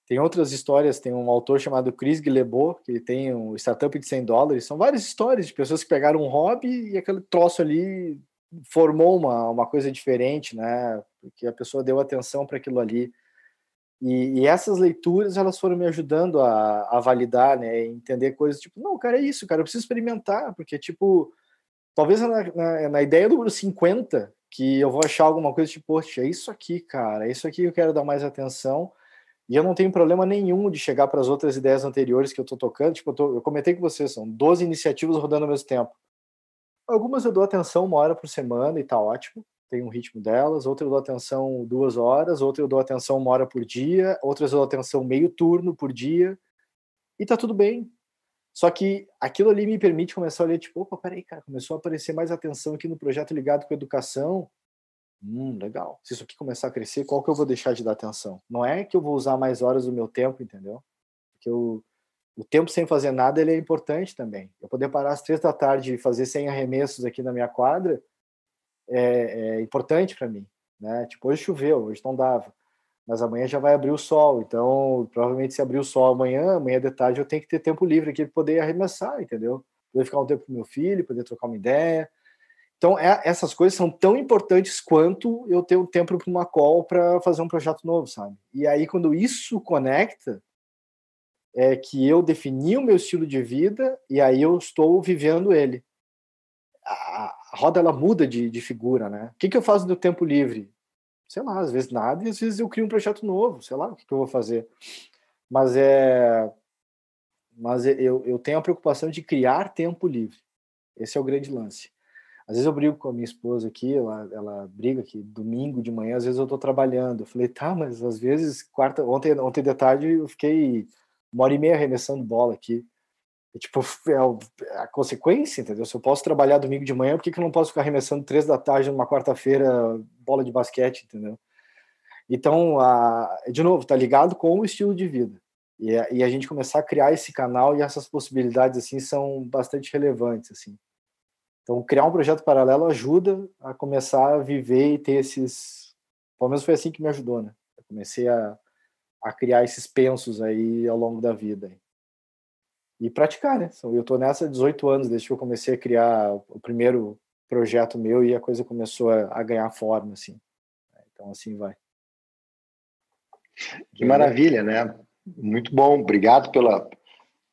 Tem outras histórias, tem um autor chamado Chris Guillebeau, que tem um startup de 100 dólares. São várias histórias de pessoas que pegaram um hobby e aquele troço ali formou uma, uma coisa diferente, né? Porque a pessoa deu atenção para aquilo ali. E, e, essas leituras, elas foram me ajudando a, a validar, né? Entender coisas tipo, não, cara, é isso, cara, eu preciso experimentar, porque, tipo, talvez na, na, na ideia número 50, que eu vou achar alguma coisa tipo, poxa, é isso aqui, cara, é isso aqui que eu quero dar mais atenção e eu não tenho problema nenhum de chegar para as outras ideias anteriores que eu estou tocando. Tipo, eu, tô, eu comentei com vocês, são 12 iniciativas rodando ao mesmo tempo. Algumas eu dou atenção uma hora por semana e tá ótimo, tem um ritmo delas. Outras eu dou atenção duas horas, outras eu dou atenção uma hora por dia, outras eu dou atenção meio turno por dia. E tá tudo bem. Só que aquilo ali me permite começar a olhar, tipo, opa, peraí, cara, começou a aparecer mais atenção aqui no projeto ligado com educação Hum, legal. Se isso aqui começar a crescer, qual que eu vou deixar de dar atenção? Não é que eu vou usar mais horas do meu tempo, entendeu? Porque eu, o tempo sem fazer nada ele é importante também. Eu poder parar às três da tarde e fazer 100 arremessos aqui na minha quadra é, é importante para mim, né? Tipo, hoje choveu, hoje não dava, mas amanhã já vai abrir o sol, então provavelmente se abrir o sol amanhã, amanhã de tarde eu tenho que ter tempo livre aqui para poder arremessar, entendeu? Poder ficar um tempo com meu filho, poder trocar uma ideia, então, é, essas coisas são tão importantes quanto eu ter o tempo para uma call para fazer um projeto novo, sabe? E aí, quando isso conecta, é que eu defini o meu estilo de vida e aí eu estou vivendo ele. A, a roda, ela muda de, de figura, né? O que, que eu faço no tempo livre? Sei lá, às vezes nada e às vezes eu crio um projeto novo, sei lá o que, que eu vou fazer. Mas é... Mas eu, eu tenho a preocupação de criar tempo livre. Esse é o grande lance. Às vezes eu brigo com a minha esposa aqui, ela, ela briga que domingo de manhã, às vezes eu tô trabalhando. Eu falei, tá, mas às vezes, quarta, ontem, ontem de tarde eu fiquei uma hora e meia arremessando bola aqui. Tipo, é a consequência, entendeu? Se eu posso trabalhar domingo de manhã, por que, que eu não posso ficar arremessando três da tarde numa quarta-feira bola de basquete, entendeu? Então, a, de novo, tá ligado com o estilo de vida. E a, e a gente começar a criar esse canal e essas possibilidades, assim, são bastante relevantes, assim. Então, criar um projeto paralelo ajuda a começar a viver e ter esses. Pelo menos foi assim que me ajudou, né? Eu comecei a, a criar esses pensos aí ao longo da vida. E praticar, né? Eu estou nessa há 18 anos, desde que eu comecei a criar o primeiro projeto meu e a coisa começou a, a ganhar forma, assim. Então, assim vai. Que maravilha, né? Muito bom. Obrigado pela,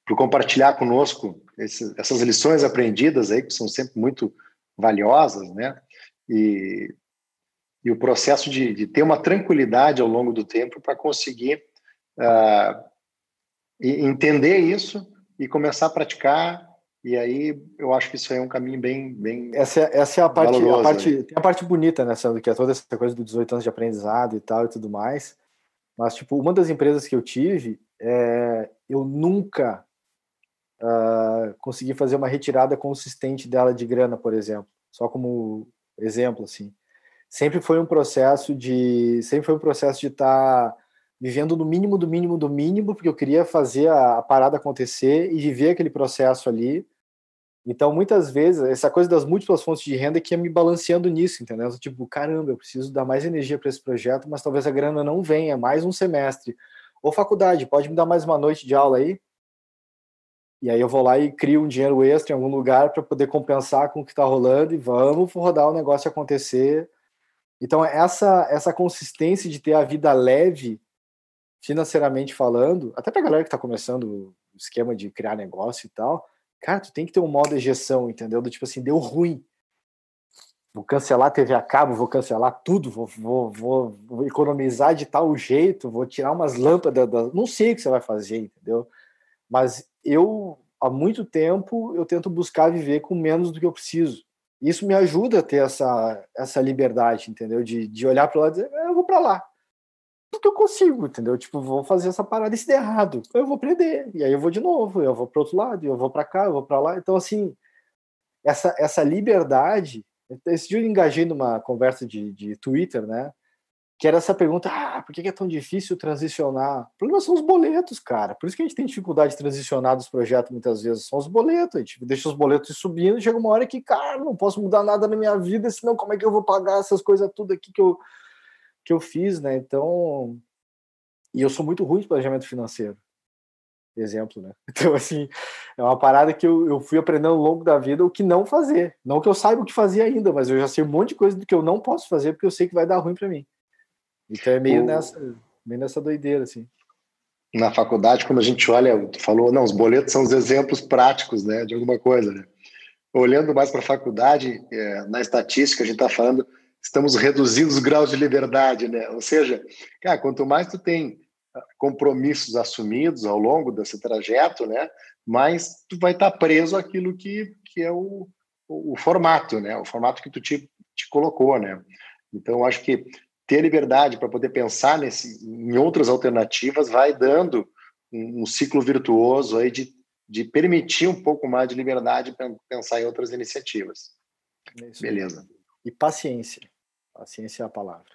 por compartilhar conosco esses, essas lições aprendidas aí, que são sempre muito valiosas, né? E, e o processo de, de ter uma tranquilidade ao longo do tempo para conseguir uh, entender isso e começar a praticar e aí eu acho que isso aí é um caminho bem bem essa, é, essa é a parte, a parte tem a parte bonita nessa né, que é toda essa coisa dos 18 anos de aprendizado e tal e tudo mais mas tipo uma das empresas que eu tive é, eu nunca uh, conseguir fazer uma retirada consistente dela de grana, por exemplo. Só como exemplo, assim. Sempre foi um processo de, sempre foi um processo de estar tá vivendo no mínimo do mínimo do mínimo, porque eu queria fazer a, a parada acontecer e viver aquele processo ali. Então, muitas vezes, essa coisa das múltiplas fontes de renda que ia me balanceando nisso, entendeu? Tipo, caramba, eu preciso dar mais energia para esse projeto, mas talvez a grana não venha, mais um semestre. Ou faculdade, pode me dar mais uma noite de aula aí? E aí eu vou lá e crio um dinheiro extra em algum lugar para poder compensar com o que está rolando e vamos rodar o negócio acontecer. Então essa essa consistência de ter a vida leve financeiramente falando, até para a galera que está começando o esquema de criar negócio e tal, cara, tu tem que ter um modo ejeção, entendeu? Do tipo assim, deu ruim. Vou cancelar a TV a cabo, vou cancelar tudo, vou, vou, vou, vou economizar de tal jeito, vou tirar umas lâmpadas, da... não sei o que você vai fazer, entendeu? Mas eu há muito tempo eu tento buscar viver com menos do que eu preciso. Isso me ajuda a ter essa essa liberdade, entendeu? De, de olhar para lá e dizer, eu vou para lá. que eu consigo, entendeu? Tipo, vou fazer essa parada e se der errado, eu vou aprender. E aí eu vou de novo, eu vou para outro lado, eu vou para cá, eu vou para lá. Então, assim, essa, essa liberdade. Esse dia eu engajei numa conversa de, de Twitter, né? Que era essa pergunta: ah, por que é tão difícil transicionar? O problema são os boletos, cara. Por isso que a gente tem dificuldade de transicionar dos projetos muitas vezes. São os boletos. A gente deixa os boletos subindo chega uma hora que, cara, não posso mudar nada na minha vida, senão como é que eu vou pagar essas coisas tudo aqui que eu, que eu fiz, né? Então. E eu sou muito ruim de planejamento financeiro exemplo, né? Então, assim, é uma parada que eu, eu fui aprendendo ao longo da vida o que não fazer. Não que eu saiba o que fazer ainda, mas eu já sei um monte de coisa do que eu não posso fazer porque eu sei que vai dar ruim para mim. Então é meio, o... nessa, meio nessa doideira, assim. Na faculdade, quando a gente olha, tu falou, não, os boletos são os exemplos práticos, né, de alguma coisa, né? Olhando mais para a faculdade, é, na estatística, a gente está falando, estamos reduzindo os graus de liberdade, né? Ou seja, cara, quanto mais tu tem compromissos assumidos ao longo desse trajeto, né? Mas tu vai estar preso àquilo que, que é o, o, o formato, né? O formato que tu te, te colocou, né? Então, acho que ter liberdade para poder pensar nesse, em outras alternativas vai dando um, um ciclo virtuoso aí de, de permitir um pouco mais de liberdade para pensar em outras iniciativas. É Beleza. E paciência. Paciência é a palavra.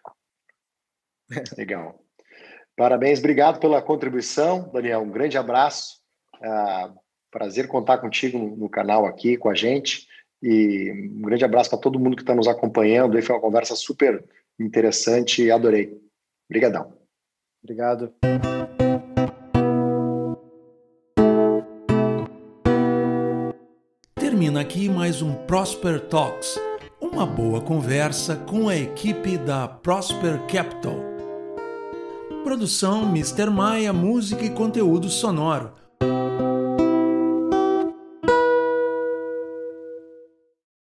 Legal. Parabéns, obrigado pela contribuição, Daniel. Um grande abraço. É, prazer contar contigo no, canal aqui com a gente. E um grande abraço para todo mundo que está nos acompanhando. Foi uma conversa super interessante e adorei. Obrigadão. Obrigado. Termina aqui mais um Prosper Talks, uma boa conversa com a equipe da Prosper Capital. Produção Mr. Maia, música e conteúdo sonoro